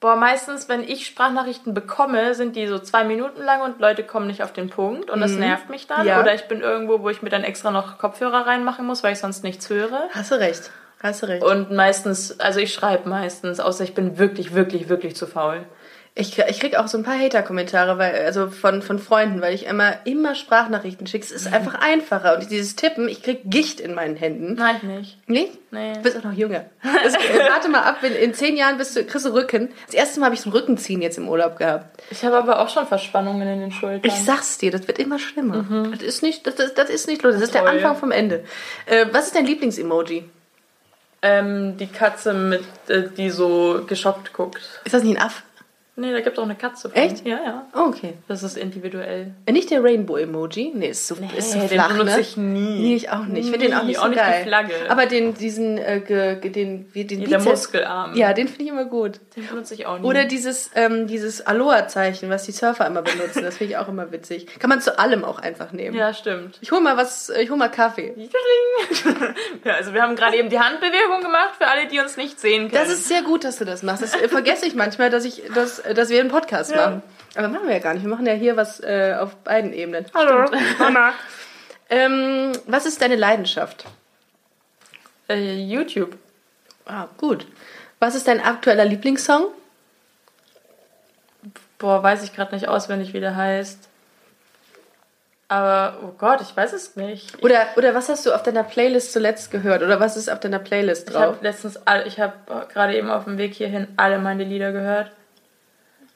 boah, meistens, wenn ich Sprachnachrichten bekomme, sind die so zwei Minuten lang und Leute kommen nicht auf den Punkt und das nervt mich dann. Ja. Oder ich bin irgendwo, wo ich mir dann extra noch Kopfhörer reinmachen muss, weil ich sonst nichts höre. Hast du recht. Hast du recht. Und meistens, also ich schreibe meistens, außer ich bin wirklich, wirklich, wirklich zu faul. Ich, ich krieg auch so ein paar Hater-Kommentare, weil, also von, von Freunden, weil ich immer, immer Sprachnachrichten schicke. Es ist [LAUGHS] einfach einfacher. Und dieses Tippen, ich krieg Gicht in meinen Händen. Nein, nicht. Nee? Nee. Du bist auch noch jünger. Das, [LAUGHS] warte mal ab, in zehn Jahren bist du, kriegst du Rücken. Das erste Mal habe ich so ein Rückenziehen jetzt im Urlaub gehabt. Ich habe aber auch schon Verspannungen in den Schultern. Ich sag's dir, das wird immer schlimmer. Das ist nicht, das, das, das ist nicht los. Das ist der. Anfang vom Ende. Äh, was ist dein Lieblingsemoji? ähm, die Katze mit, äh, die so geschockt guckt. Ist das nicht ein Aff? Nee, da gibt es auch eine Katze von. Echt? Ja, ja. Oh, okay. Das ist individuell. Äh, Nicht der Rainbow-Emoji? Nee, ist so, ist so den flach, benutze ne? ich nie. Nee, ich auch nicht. Ich finde den auch nicht so auch nicht die geil. Flagge. Aber den, diesen, äh, ge, den, wie, den Der Bizeps- Muskelarm. Ja, den finde ich immer gut. Den benutze ich auch nie. Oder dieses, ähm, dieses Aloha-Zeichen, was die Surfer immer benutzen. Das finde ich auch immer witzig. Kann man zu allem auch einfach nehmen. ja, stimmt. Ich hol mal was, ich hol mal Kaffee. [LAUGHS] ja, also wir haben gerade eben die Handbewegung gemacht für alle, die uns nicht sehen können. Das ist sehr gut, dass du das machst. Das vergesse ich manchmal, dass ich, dass, dass wir einen Podcast Ja. machen. Aber machen wir ja gar nicht. Wir machen ja hier was äh, auf beiden Ebenen. Hallo. Mama. [LAUGHS] ähm, was ist deine Leidenschaft? äh, YouTube. Ah, gut. Was ist dein aktueller Lieblingssong? Boah, weiß ich gerade nicht auswendig, wie der heißt. Aber, oh Gott, ich weiß es nicht. Oder, oder was hast du auf deiner Playlist zuletzt gehört? Oder was ist auf deiner Playlist Ich drauf? habe letztens, all, ich habe gerade eben auf dem Weg hierhin alle meine Lieder gehört.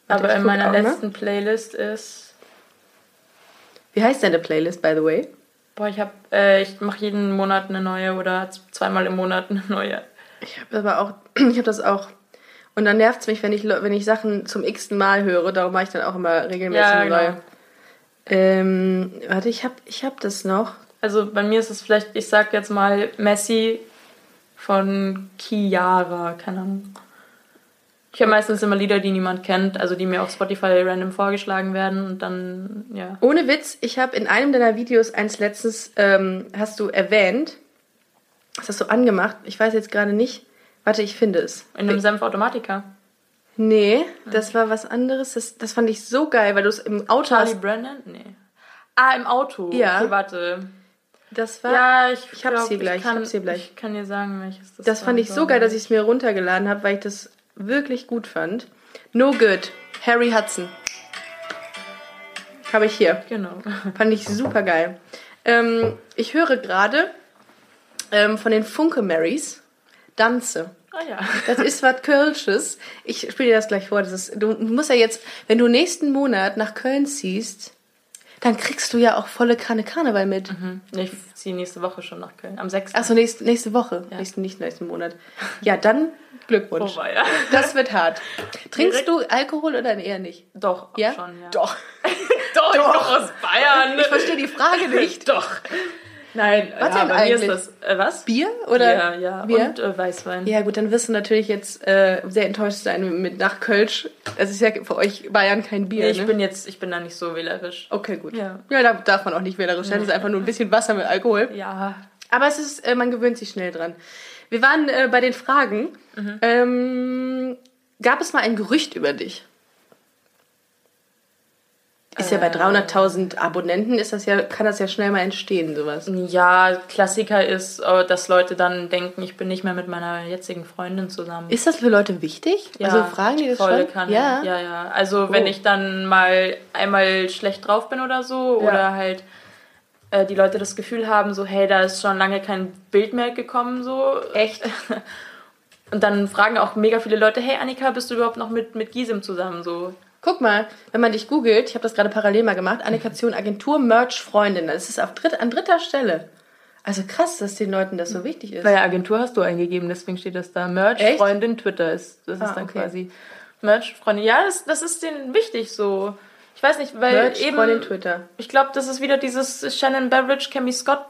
Aber in meiner mal. letzten Playlist ist, Wie heißt deine Playlist, by the way? boah, ich habe, äh, ich mache jeden Monat eine neue oder zweimal im Monat eine neue. Ich habe aber auch, [CLEARS THROAT] ich habe das auch. Und dann nervt es mich, wenn ich, wenn ich Sachen zum x Mal höre. Darum mache ich dann auch immer regelmäßig Ja, eine genau. neue. Ähm, warte, ich habe ich hab das noch. Also bei mir ist es vielleicht, ich sag jetzt mal Messi von Kiara, keine Ahnung. Ich habe meistens immer Lieder, die niemand kennt, also die mir auf Spotify random vorgeschlagen werden und dann, ja. Ohne Witz, ich habe in einem deiner Videos eins letztens, ähm, hast du erwähnt, das hast du angemacht. Ich weiß jetzt gerade nicht. Warte, ich finde es. In einem Senfautomatiker. Nee, das war was anderes. Das, das fand ich so geil, weil du es im Auto Charlie hast. Brandon? Nee. Ah, im Auto. Ja. Okay, warte. Das war. Ja, ich, ich hab's glaub, hier gleich, Ich kann, ich hab's hier gleich. Ich kann dir sagen, welches das Das war. fand ich so geil, dass ich es mir runtergeladen habe, weil ich das wirklich gut fand. No Good, Harry Hudson. Habe ich hier. Genau. [LAUGHS] Fand ich super geil. Ähm, ich höre gerade ähm, von den Funke Marys Danze. Ah ja. Das ist was Kölsches. Ich spiele dir das gleich vor. Das ist, du musst ja jetzt, wenn du nächsten Monat nach Köln ziehst, dann kriegst du ja auch volle Kanne Karneval mit. Ich ziehe nächste Woche schon nach Köln. Am 6. Achso, nächste, nächste Woche. Ja. Nächsten, nicht nächsten Monat. Ja, dann Glückwunsch. Oh, ja. Das wird hart. Trinkst du Alkohol oder eher nicht? Doch, Ja? schon, ja. Doch. [LAUGHS] Doch, ich komme aus Bayern. Ich verstehe die Frage [LAUGHS] nicht. Doch. Nein, Was ja, denn eigentlich? das. Äh, was? Bier oder? Ja, ja. Bier? Und äh, Weißwein. Ja, gut, dann wirst du natürlich jetzt äh, sehr enttäuscht sein mit nach Kölsch. Es ist ja für euch Bayern kein Bier. Nee, ich ne? bin jetzt, ich bin da nicht so wählerisch. Okay, gut. Ja. ja, da darf man auch nicht wählerisch sein. Das ist einfach nur ein bisschen Wasser mit Alkohol. Ja. Aber es ist, äh, man gewöhnt sich schnell dran. Wir waren äh, bei den Fragen. Mhm. Ähm, gab es mal ein Gerücht über dich? Ist ja bei Äh. 300.000 Abonnenten ist das ja, kann das ja schnell mal entstehen, sowas. Ja, Klassiker ist, äh, dass Leute dann denken, ich bin nicht mehr mit meiner jetzigen Freundin zusammen. Ist das für Leute wichtig? Ja, also fragen die das volle schon? Kanne. Ja. ja, ja. Also wenn Oh. ich dann mal einmal schlecht drauf bin oder so Ja. oder halt äh, die Leute das Gefühl haben, so hey, da ist schon lange kein Bild mehr gekommen, so Echt? [LAUGHS] Und dann fragen auch mega viele Leute, hey Annika, bist du überhaupt noch mit mit Gisem zusammen so? Guck mal, wenn man dich googelt, ich habe das gerade parallel mal gemacht, Annikation Agentur Merch Freundin, das ist auf dritt, an dritter Stelle. Also krass, dass den Leuten das so wichtig ist. Bei der Agentur hast du eingegeben, deswegen steht das da. Merch, Echt? Freundin, Twitter ist. Das ist Ah, dann okay. quasi Merch, Freundin. Ja, das, das ist denen wichtig so. Ich weiß nicht, weil Merch eben. Freundin Twitter. Ich glaube, das ist wieder dieses Shannon Beveridge, Cammy Scott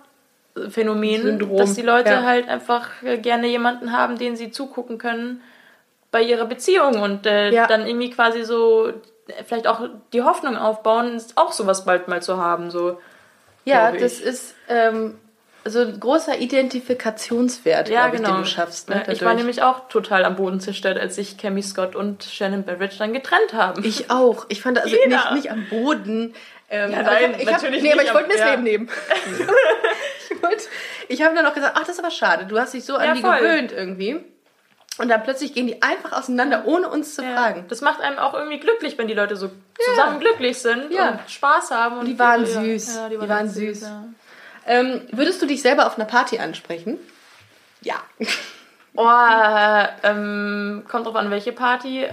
Phänomen, Syndrom, dass die Leute ja. halt einfach äh, gerne jemanden haben, den sie zugucken können bei ihrer Beziehung und äh, Ja. dann irgendwie quasi so äh, vielleicht auch die Hoffnung aufbauen, auch sowas bald mal zu haben. So. Ja, das ist ähm, so ein großer Identifikationswert, Ja, glaube ich, genau. den du schaffst. Ne, Ja, ich war nämlich auch total am Boden zerstört, als sich Cammy Scott und Shannon Beveridge dann getrennt haben. Ich auch. Ich fand also Jeder. nicht, nicht am Boden. Ähm, Ja, nein, ich hab, ich hab, natürlich nee, aber nicht ich wollte mir das ja. Leben nehmen. [LAUGHS] ich wollte- ich habe dann auch gesagt, ach, das ist aber schade. Du hast dich so an Ja, die voll. gewöhnt irgendwie. Und dann plötzlich gehen die einfach auseinander, ohne uns zu Ja. fragen. Das macht einem auch irgendwie glücklich, wenn die Leute so zusammen glücklich sind Ja. und Spaß haben. Und Die waren ja, süß. Ja, Die die, waren süß. Ähm, würdest du dich selber auf einer Party ansprechen? Ja. [LAUGHS] Oh, äh, ähm, kommt drauf an, welche Party.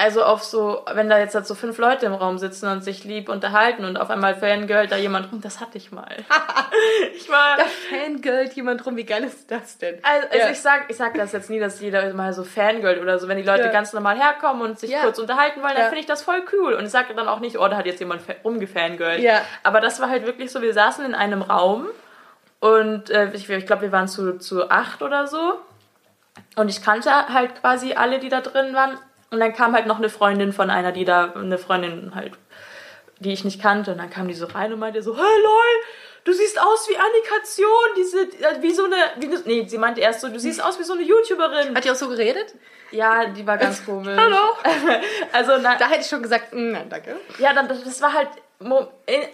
Also auf so, wenn da jetzt halt so fünf Leute im Raum sitzen und sich lieb unterhalten und auf einmal fangirlt da jemand rum, das hatte ich mal. [LAUGHS] ich war. Da fangirlt jemand rum, wie geil ist das denn? Also, also ja. ich sag, ich sag das jetzt nie, dass jeder mal so fangirlt oder so. Wenn die Leute ja. ganz normal herkommen und sich ja. kurz unterhalten wollen, dann finde ich das voll cool. Und ich sage dann auch nicht, oh, da hat jetzt jemand rumgefangirlt. Ja. Aber das war halt wirklich so, wir saßen in einem Raum und äh, ich, ich glaube, wir waren zu, zu acht oder so. Und ich kannte halt quasi alle, die da drin waren. Und dann kam halt noch eine Freundin von einer, die da, eine Freundin halt, die ich nicht kannte. Und dann kam die so rein und meinte so, hey lol, du siehst aus wie Annikation, diese, äh, wie so eine, wie, nee, sie meinte erst so, du siehst aus wie so eine YouTuberin. Hat die auch so geredet? Ja, die war ganz komisch. [LAUGHS] Hallo. [LAUGHS] also na, da hätte ich schon gesagt, mm, nein, danke. Ja, dann das war halt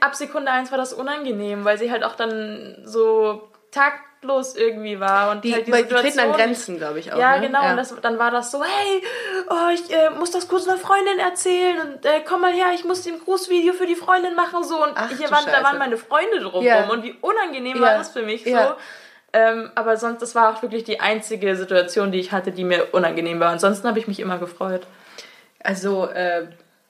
ab Sekunde eins war das unangenehm, weil sie halt auch dann so takt taktlos irgendwie war. Und die, halt die, die treten an Grenzen, glaube ich auch. Ja, ne? genau. Ja. Und das, dann war das so, hey, oh, ich äh, muss das kurz einer Freundin erzählen und äh, komm mal her, ich muss dem Grußvideo für die Freundin machen. So. Und Ach, hier waren, da waren meine Freunde drumherum. Ja. Und wie unangenehm ja. war das für mich so. Ähm, aber sonst, das war auch wirklich die einzige Situation, die ich hatte, die mir unangenehm war. Ansonsten habe ich mich immer gefreut. Also, äh,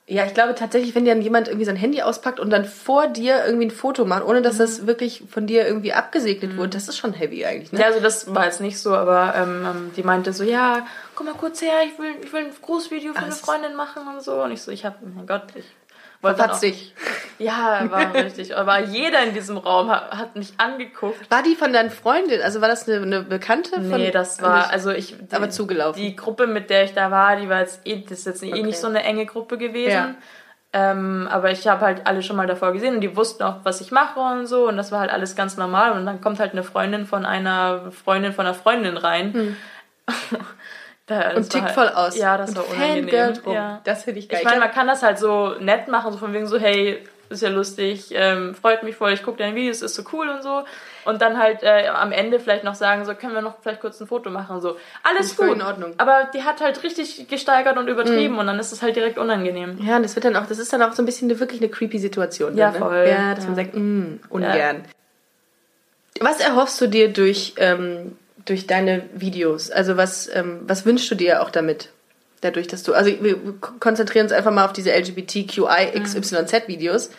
ja, ich glaube tatsächlich, wenn dir dann jemand irgendwie sein Handy auspackt und dann vor dir irgendwie ein Foto macht, ohne dass mhm. das wirklich von dir irgendwie abgesegnet mhm. wurde, das ist schon heavy eigentlich. Ne? Ja, also das war jetzt nicht so, aber ähm, ähm die meinte so, ja, komm mal kurz her, ich will, ich will ein Großvideo für eine Freundin machen und so. Und ich so, ich hab, oh mein Gott, ich Verpatzt dich. Ja, war [LAUGHS] richtig. Aber jeder in diesem Raum hat, hat, mich angeguckt. War die von deinen Freundin? Also war das eine, eine Bekannte? Von, nee, das war, also ich. Die, aber zugelaufen. Die Gruppe, mit der ich da war, die war jetzt eh, das ist jetzt eh okay. nicht so eine enge Gruppe gewesen. Ja. Ähm, aber ich habe halt alle schon mal davor gesehen und die wussten auch, was ich mache und so. Und das war halt alles ganz normal. Und dann kommt halt eine Freundin von einer Freundin von einer Freundin rein. Hm. [LAUGHS] Da, und tickt halt, voll aus. Ja, das und war unangenehm. Ja. Das finde ich geil. Ich meine, man kann das halt so nett machen, so von wegen so, hey, ist ja lustig, ähm, freut mich voll, ich gucke deine Videos, ist so cool und so. Und dann halt äh, am Ende vielleicht noch sagen, so, können wir noch vielleicht kurz ein Foto machen, so. Alles gut. in Ordnung. Aber die hat halt richtig gesteigert und übertrieben mhm. und dann ist es halt direkt unangenehm. Ja, und das wird dann auch, das ist dann auch so ein bisschen eine, wirklich eine creepy Situation. Ja, dann, ne? voll. Ja, dass ja. man sagt, mm, ungern. Ja. Was erhoffst du dir durch ähm, durch deine Videos? Also was, ähm, was wünschst du dir auch damit? Dadurch, dass du, also wir konzentrieren uns einfach mal auf diese LGBTQI XYZ Videos.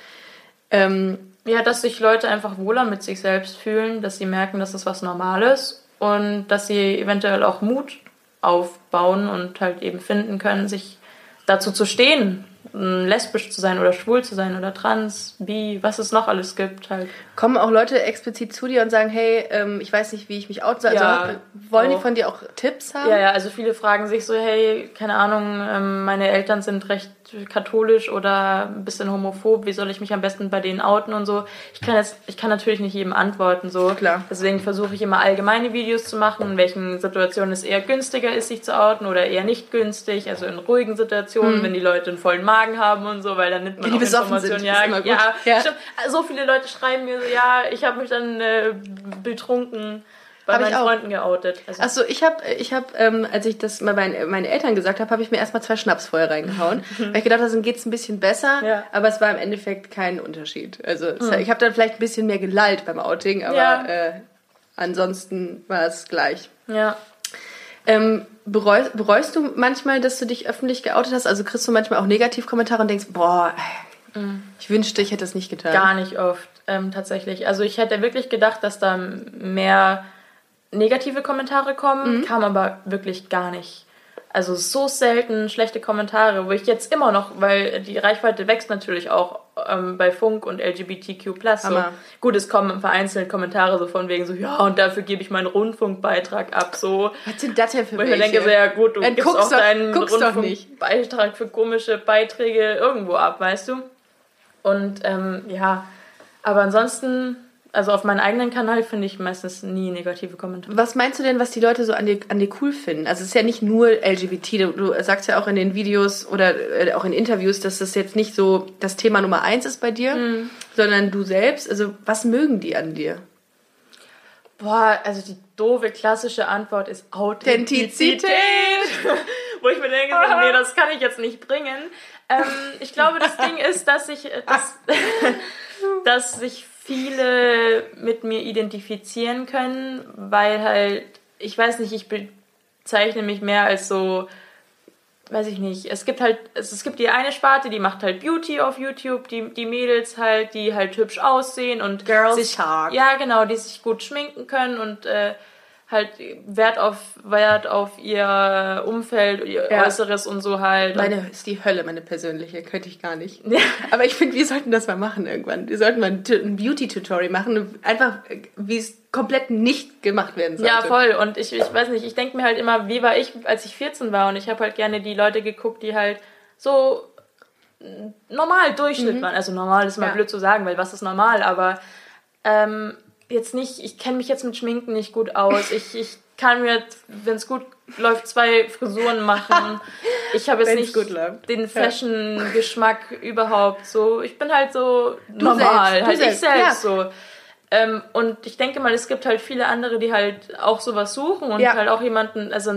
Ähm, ja, dass sich Leute einfach wohler mit sich selbst fühlen, dass sie merken, dass das was Normales und dass sie eventuell auch Mut aufbauen und halt eben finden können, sich dazu zu stehen, lesbisch zu sein oder schwul zu sein oder trans, bi, was es noch alles gibt halt. Kommen auch Leute explizit zu dir und sagen, hey, ähm, ich weiß nicht, wie ich mich out soll. Also ja, wollen auch. die von dir auch Tipps haben? Ja, ja, also viele fragen sich so, hey, keine Ahnung, ähm, meine Eltern sind recht katholisch oder ein bisschen homophob, wie soll ich mich am besten bei denen outen und so. Ich kann jetzt, ich kann natürlich nicht jedem antworten, so. Klar. Deswegen versuche ich immer allgemeine Videos zu machen, in welchen Situationen es eher günstiger ist, sich zu outen oder eher nicht günstig, also in ruhigen Situationen, hm. wenn die Leute einen vollen Magen haben und so, weil dann nimmt man die auch Informationen. Ja, ja, ja. Stimmt. So viele Leute schreiben mir so, ja, ich habe mich dann äh, betrunken bei hab meinen Freunden geoutet. Also. Achso, ich habe, ich hab, ähm, als ich das mal meinen, meine Eltern gesagt habe, habe ich mir erstmal zwei Schnaps vorher reingehauen. [LAUGHS] weil ich gedacht habe, dann geht es ein bisschen besser. Ja. Aber es war im Endeffekt kein Unterschied. Also mhm. ich habe dann vielleicht ein bisschen mehr gelallt beim Outing, aber ja. äh, ansonsten war es gleich. Ja. Ähm, bereust, bereust du manchmal, dass du dich öffentlich geoutet hast? Also kriegst du manchmal auch Negativkommentare und denkst, boah, mhm. ich wünschte, ich hätte es nicht getan. Gar nicht oft, ähm, tatsächlich. Also ich hätte wirklich gedacht, dass da mehr negative Kommentare kommen, mhm. kam aber wirklich gar nicht. Also so selten schlechte Kommentare, wo ich jetzt immer noch, weil die Reichweite wächst natürlich auch ähm, bei Funk und LGBTQ+. So. Gut, es kommen vereinzelt Kommentare so von wegen so, ja, und dafür gebe ich meinen Rundfunkbeitrag ab. So. Was sind das denn für Wo ich denke, so, ja gut, du Dann gibst auch doch, deinen Rundfunkbeitrag für komische Beiträge irgendwo ab, weißt du? Und ähm, ja, aber ansonsten also auf meinem eigenen Kanal finde ich meistens nie negative Kommentare. Was meinst du denn, was die Leute so an dir, an dir cool finden? Also es ist ja nicht nur LGBT, du, du sagst ja auch in den Videos oder äh, auch in Interviews, dass das jetzt nicht so das Thema Nummer eins ist bei dir, mhm. sondern du selbst. Also was mögen die an dir? Boah, also die doofe klassische Antwort ist Authentizität. [LAUGHS] Wo ich mir denke, so, [LAUGHS] nee, das kann ich jetzt nicht bringen. Ähm, ich glaube, das Ding ist, dass ich, dass, [LAUGHS] dass sich viele mit mir identifizieren können, weil halt, ich weiß nicht, ich bezeichne mich mehr als so weiß ich nicht, es gibt halt, es, es gibt die eine Sparte, die macht halt Beauty auf YouTube, die, die Mädels halt, die halt hübsch aussehen und Girls sich, Talk. ja genau, die sich gut schminken können und äh, halt Wert auf Wert auf ihr Umfeld, ihr Ja. Äußeres und so halt. Meine ist die Hölle, meine persönliche. Könnte ich gar nicht. Aber ich finde, wir sollten das mal machen irgendwann. Wir sollten mal ein, Tu- ein Beauty-Tutorial machen. Einfach, wie es komplett nicht gemacht werden sollte. Ja, voll. Und ich, ich weiß nicht, ich denke mir halt immer, wie war ich, als ich 14 war? Und ich habe halt gerne die Leute geguckt, die halt so normal Durchschnitt waren. Also normal ist mal Mhm. Ja. blöd zu sagen, weil was ist normal? Aber ähm, jetzt nicht, ich kenne mich jetzt mit Schminken nicht gut aus. Ich, ich kann mir, wenn es gut läuft, zwei Frisuren machen. Ich habe jetzt Wenn's nicht den Fashion-Geschmack überhaupt so. Ich bin halt so normal, selbst, du halt selbst, ich selbst ja. so. Ähm, und ich denke mal, es gibt halt viele andere, die halt auch sowas suchen und Ja. halt auch jemanden, also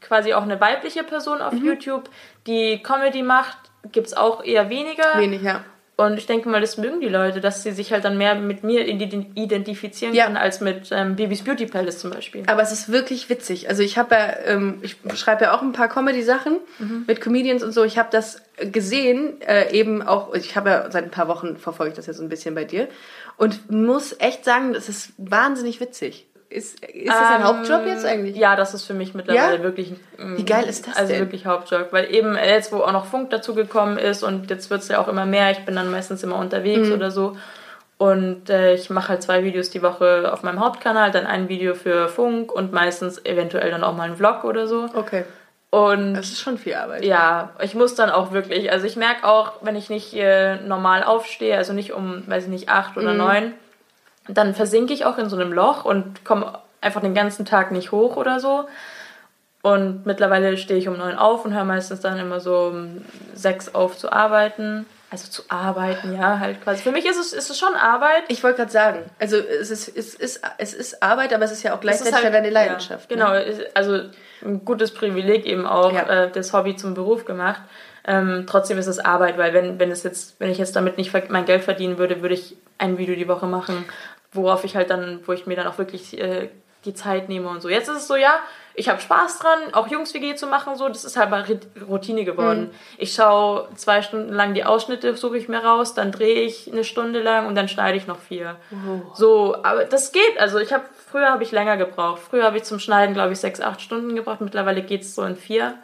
quasi auch eine weibliche Person auf Mhm. YouTube, die Comedy macht, gibt's auch eher weniger. Wenig, ja. Und ich denke mal, das mögen die Leute, dass sie sich halt dann mehr mit mir ident- identifizieren Ja. können als mit ähm, Bibis Beauty Palace zum Beispiel. Aber es ist wirklich witzig. Also ich habe ja, ähm, ich schreibe ja auch ein paar Comedy-Sachen mit Comedians und so. Ich habe das gesehen, äh, eben auch, ich habe ja seit ein paar Wochen verfolge ich das ja so ein bisschen bei dir und muss echt sagen, das ist wahnsinnig witzig. Ist, ist das ein Ähm, Hauptjob jetzt eigentlich? Ja, das ist für mich mittlerweile Ja? wirklich. ähm, Wie geil ist das Also denn? wirklich Hauptjob. Weil eben äh, jetzt, wo auch noch Funk dazugekommen ist und jetzt wird es ja auch immer mehr, ich bin dann meistens immer unterwegs Mhm. oder so. Und äh, ich mache halt zwei Videos die Woche auf meinem Hauptkanal, dann ein Video für Funk und meistens eventuell dann auch mal einen Vlog oder so. Okay. Und Das ist schon viel Arbeit. ja, ich muss dann auch wirklich, also ich merke auch, wenn ich nicht äh, normal aufstehe, also nicht um, weiß ich nicht, acht Mhm. oder neun, dann versinke ich auch in so einem Loch und komme einfach den ganzen Tag nicht hoch oder so. Und mittlerweile stehe ich um neun auf und höre meistens dann immer so um sechs auf zu arbeiten. Also zu arbeiten, ja, halt quasi. Für mich ist es, ist es schon Arbeit. Ich wollte gerade sagen, also es ist, es, ist, es ist Arbeit, aber es ist ja auch gleichzeitig halt- deine Leidenschaft. Ja, genau, Ne? ist- also ein gutes Privileg eben auch, Ja. äh, das Hobby zum Beruf gemacht. Ähm, trotzdem ist es Arbeit, weil wenn, wenn es jetzt, wenn ich jetzt damit nicht mein Geld verdienen würde, würde ich ein Video die Woche machen, worauf ich halt dann, wo ich mir dann auch wirklich äh, die Zeit nehme und so. Jetzt ist es so, ja, ich habe Spaß dran, auch Jungs-WG zu machen, so, das ist halt mal Routine geworden. Ich schaue zwei Stunden lang die Ausschnitte, suche ich mir raus, dann drehe ich eine Stunde lang und dann schneide ich noch vier. So, aber das geht. Also ich habe, früher habe ich länger gebraucht. Früher habe ich zum Schneiden, glaube ich, sechs, acht Stunden gebraucht. Mittlerweile geht es so in vier.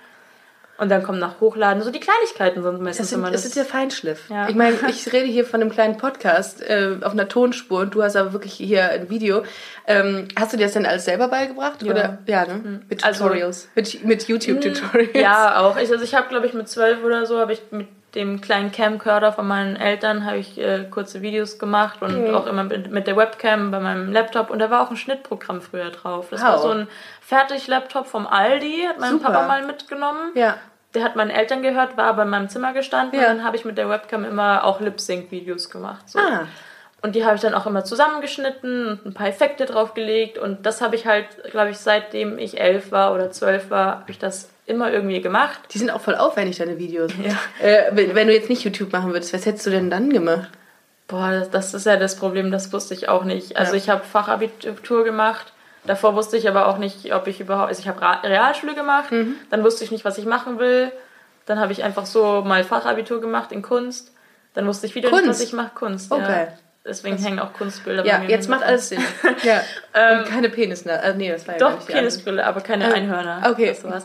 Und dann kommt nach Hochladen. So die Kleinigkeiten sind meistens Das, sind, immer das das. ist der Feinschliff. Ja. Ich meine, ich [LAUGHS] rede hier von einem kleinen Podcast äh, auf einer Tonspur und du hast aber wirklich hier ein Video. Ähm, hast du dir das denn alles selber beigebracht? Ja. Oder? Ja, ne? Mit Also- Tutorials. mit, mit YouTube-Tutorials. Ja, auch. Ich, also ich habe, glaube ich, mit zwölf oder so, habe ich mit dem kleinen Camcorder von meinen Eltern habe ich äh, kurze Videos gemacht und Mhm. auch immer mit, mit der Webcam bei meinem Laptop und da war auch ein Schnittprogramm früher drauf. Das war Wow. so ein Fertig-Laptop vom Aldi, hat mein Super. Papa mal mitgenommen. Ja. Der hat meinen Eltern gehört, war aber in meinem Zimmer gestanden Ja. und dann habe ich mit der Webcam immer auch Lip-Sync-Videos gemacht. So. Ah. Und die habe ich dann auch immer zusammengeschnitten und ein paar Effekte draufgelegt. Und das habe ich halt, glaube ich, seitdem ich elf war oder zwölf war, habe ich das immer irgendwie gemacht. Die sind auch voll aufwendig, deine Videos. Ja. Äh, wenn, wenn du jetzt nicht YouTube machen würdest, was hättest du denn dann gemacht? Boah, das, das ist ja das Problem, das wusste ich auch nicht. Also Ja. ich habe Fachabitur gemacht. Davor wusste ich aber auch nicht, ob ich überhaupt. Also ich habe Realschule gemacht, Mhm. dann wusste ich nicht, was ich machen will. Dann habe ich einfach so mal Fachabitur gemacht in Kunst. Dann wusste ich wieder nicht, was Kunst? ich mache. Kunst. Okay. Ja. Deswegen hängen auch Kunstbilder Ja, bei mir. jetzt macht alles Sinn. [LAUGHS] ja. und keine Penisnase. Also, nee, das war ja Doch, Penisbrille, aber keine Äh, Einhörner. okay. Das war's.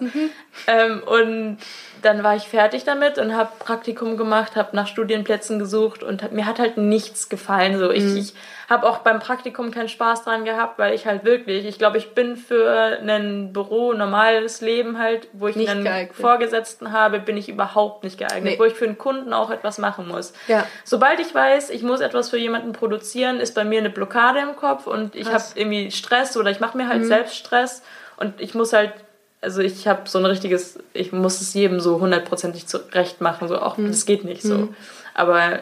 Ähm, und dann war ich fertig damit und habe Praktikum gemacht, habe nach Studienplätzen gesucht und mir hat halt nichts gefallen. So, ich, ich habe auch beim Praktikum keinen Spaß dran gehabt, weil ich halt wirklich, ich glaube, ich bin für ein Büro, normales Leben halt, wo ich Nicht einen geeignet. Vorgesetzten habe, bin ich überhaupt nicht geeignet, Nee. wo ich für einen Kunden auch etwas machen muss. Ja. Sobald ich weiß, ich muss etwas für jemanden produzieren, ist bei mir eine Blockade im Kopf und ich habe irgendwie Stress oder ich mache mir halt Mhm. selbst Stress und ich muss halt, also ich habe so ein richtiges, ich muss es jedem so hundertprozentig zurecht machen, so auch, Mhm. das geht nicht so. Aber äh,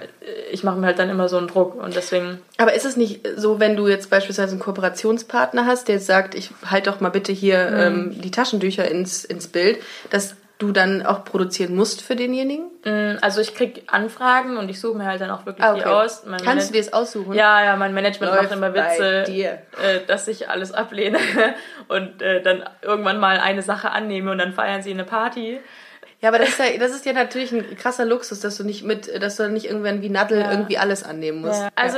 ich mache mir halt dann immer so einen Druck und deswegen, Aber ist es nicht so, wenn du jetzt beispielsweise einen Kooperationspartner hast, der jetzt sagt, ich halt doch mal bitte hier Mhm. ähm, die Taschentücher ins, ins Bild, dass du dann auch produzieren musst für denjenigen? mh, also ich krieg Anfragen und ich suche mir halt dann auch wirklich Ah, die okay. aus. Mein Kannst du Mana- dir das aussuchen? Ja, ja, mein Management Läuft macht immer Witze, äh, dass ich alles ablehne [LAUGHS] und äh, dann irgendwann mal eine Sache annehme und dann feiern sie eine Party. Ja, aber das ist ja, das ist ja natürlich ein krasser Luxus, dass du nicht mit, dass du nicht irgendwann wie Nadel Ja. irgendwie alles annehmen musst. Ja. Also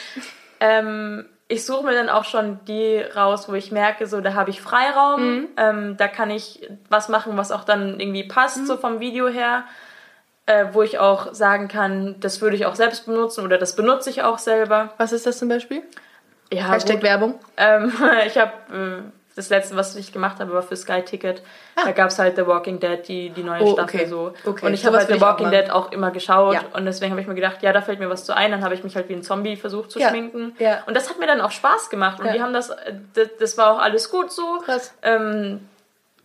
[LAUGHS] ähm, ich suche mir dann auch schon die raus, wo ich merke, so da habe ich Freiraum, Mhm. ähm, da kann ich was machen, was auch dann irgendwie passt, Mhm. so vom Video her. Äh, wo ich auch sagen kann, das würde ich auch selbst benutzen oder das benutze ich auch selber. Was ist das zum Beispiel? Ja, Hashtag gut. Werbung. Ähm, [LAUGHS] ich habe äh, das letzte, was ich gemacht habe, war für Sky Ticket. Da gab es halt The Walking Dead, die, die neue Ah. Oh, Staffel okay. so. Okay, Und ich habe halt The auch Walking machen. Dead auch immer geschaut Ja. und deswegen habe ich mir gedacht, ja, da fällt mir was zu ein. Dann habe ich mich halt wie ein Zombie versucht zu Ja, schminken. ja. Und das hat mir dann auch Spaß gemacht und die haben das, äh, das, das war auch alles gut so. Krass. Ähm,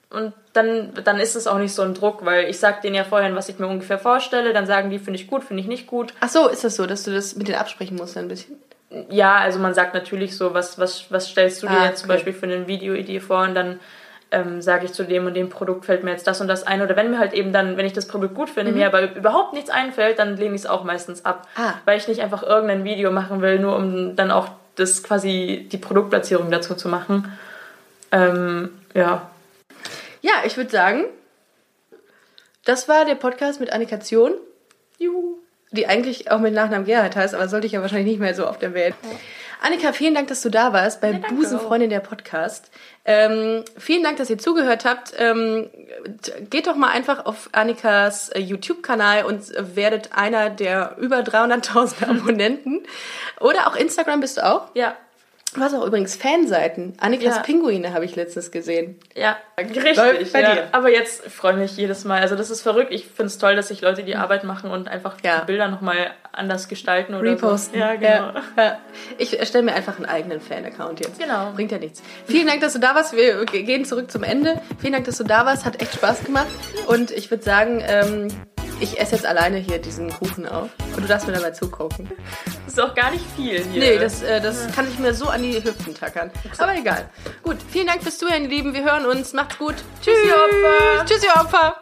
und dann, dann ist es auch nicht so ein Druck, weil ich sag denen ja vorher, was ich mir ungefähr vorstelle, dann sagen die, finde ich gut, finde ich nicht gut. Ach so, ist das so, dass du das mit denen absprechen musst ein bisschen? Ja, also man sagt natürlich so, was, was, was stellst du dir Ah, jetzt zum okay. Beispiel für eine Videoidee vor und dann ähm, sage ich zu dem und dem Produkt fällt mir jetzt das und das ein. Oder wenn mir halt eben dann, wenn ich das Produkt gut finde, mir aber überhaupt nichts einfällt, dann lehne ich es auch meistens ab. Mhm. Ah. Weil ich nicht einfach irgendein Video machen will, nur um dann auch das quasi die Produktplatzierung dazu zu machen. Ähm, ja. Ja, ich würde sagen, das war der Podcast mit Annika Zion. Juhu. Die eigentlich auch mit Nachnamen Gerhard heißt, aber sollte ich ja wahrscheinlich nicht mehr so auf der Welt. Annika, vielen Dank, dass du da warst bei danke Busenfreundin der Podcast. Ähm, vielen Dank, dass ihr zugehört habt. Ähm, geht doch mal einfach auf Annikas äh, YouTube-Kanal und äh, werdet einer der über 300.000 [LAUGHS] Abonnenten. Oder auch Instagram bist du auch. Ja. Du hast auch übrigens Fanseiten. Annikas Ja. Pinguine habe ich letztens gesehen. Ja, Läuft richtig. bei ja. dir. Aber jetzt freue ich mich jedes Mal. Also das ist verrückt. Ich finde es toll, dass sich Leute die Arbeit machen und einfach Ja. die Bilder nochmal anders gestalten oder Reposten. so. Ja, genau. Ja. Ich erstelle mir einfach einen eigenen Fan-Account jetzt. Genau. Bringt ja nichts. Vielen Dank, dass du da warst. Wir ge- gehen zurück zum Ende. Vielen Dank, dass du da warst. Hat echt Spaß gemacht. Und ich würde sagen, ähm, ich esse jetzt alleine hier diesen Kuchen auf. Und du darfst mir dabei zugucken. Das ist auch gar nicht viel hier. Nee, das, äh, das kann ich mir so an die Hüften tackern. Aber egal. Gut, vielen Dank fürs Zuhören, ihr Lieben. Wir hören uns. Macht's gut. Tschüss, ihr Opfer. Tschüss, ihr Opfer.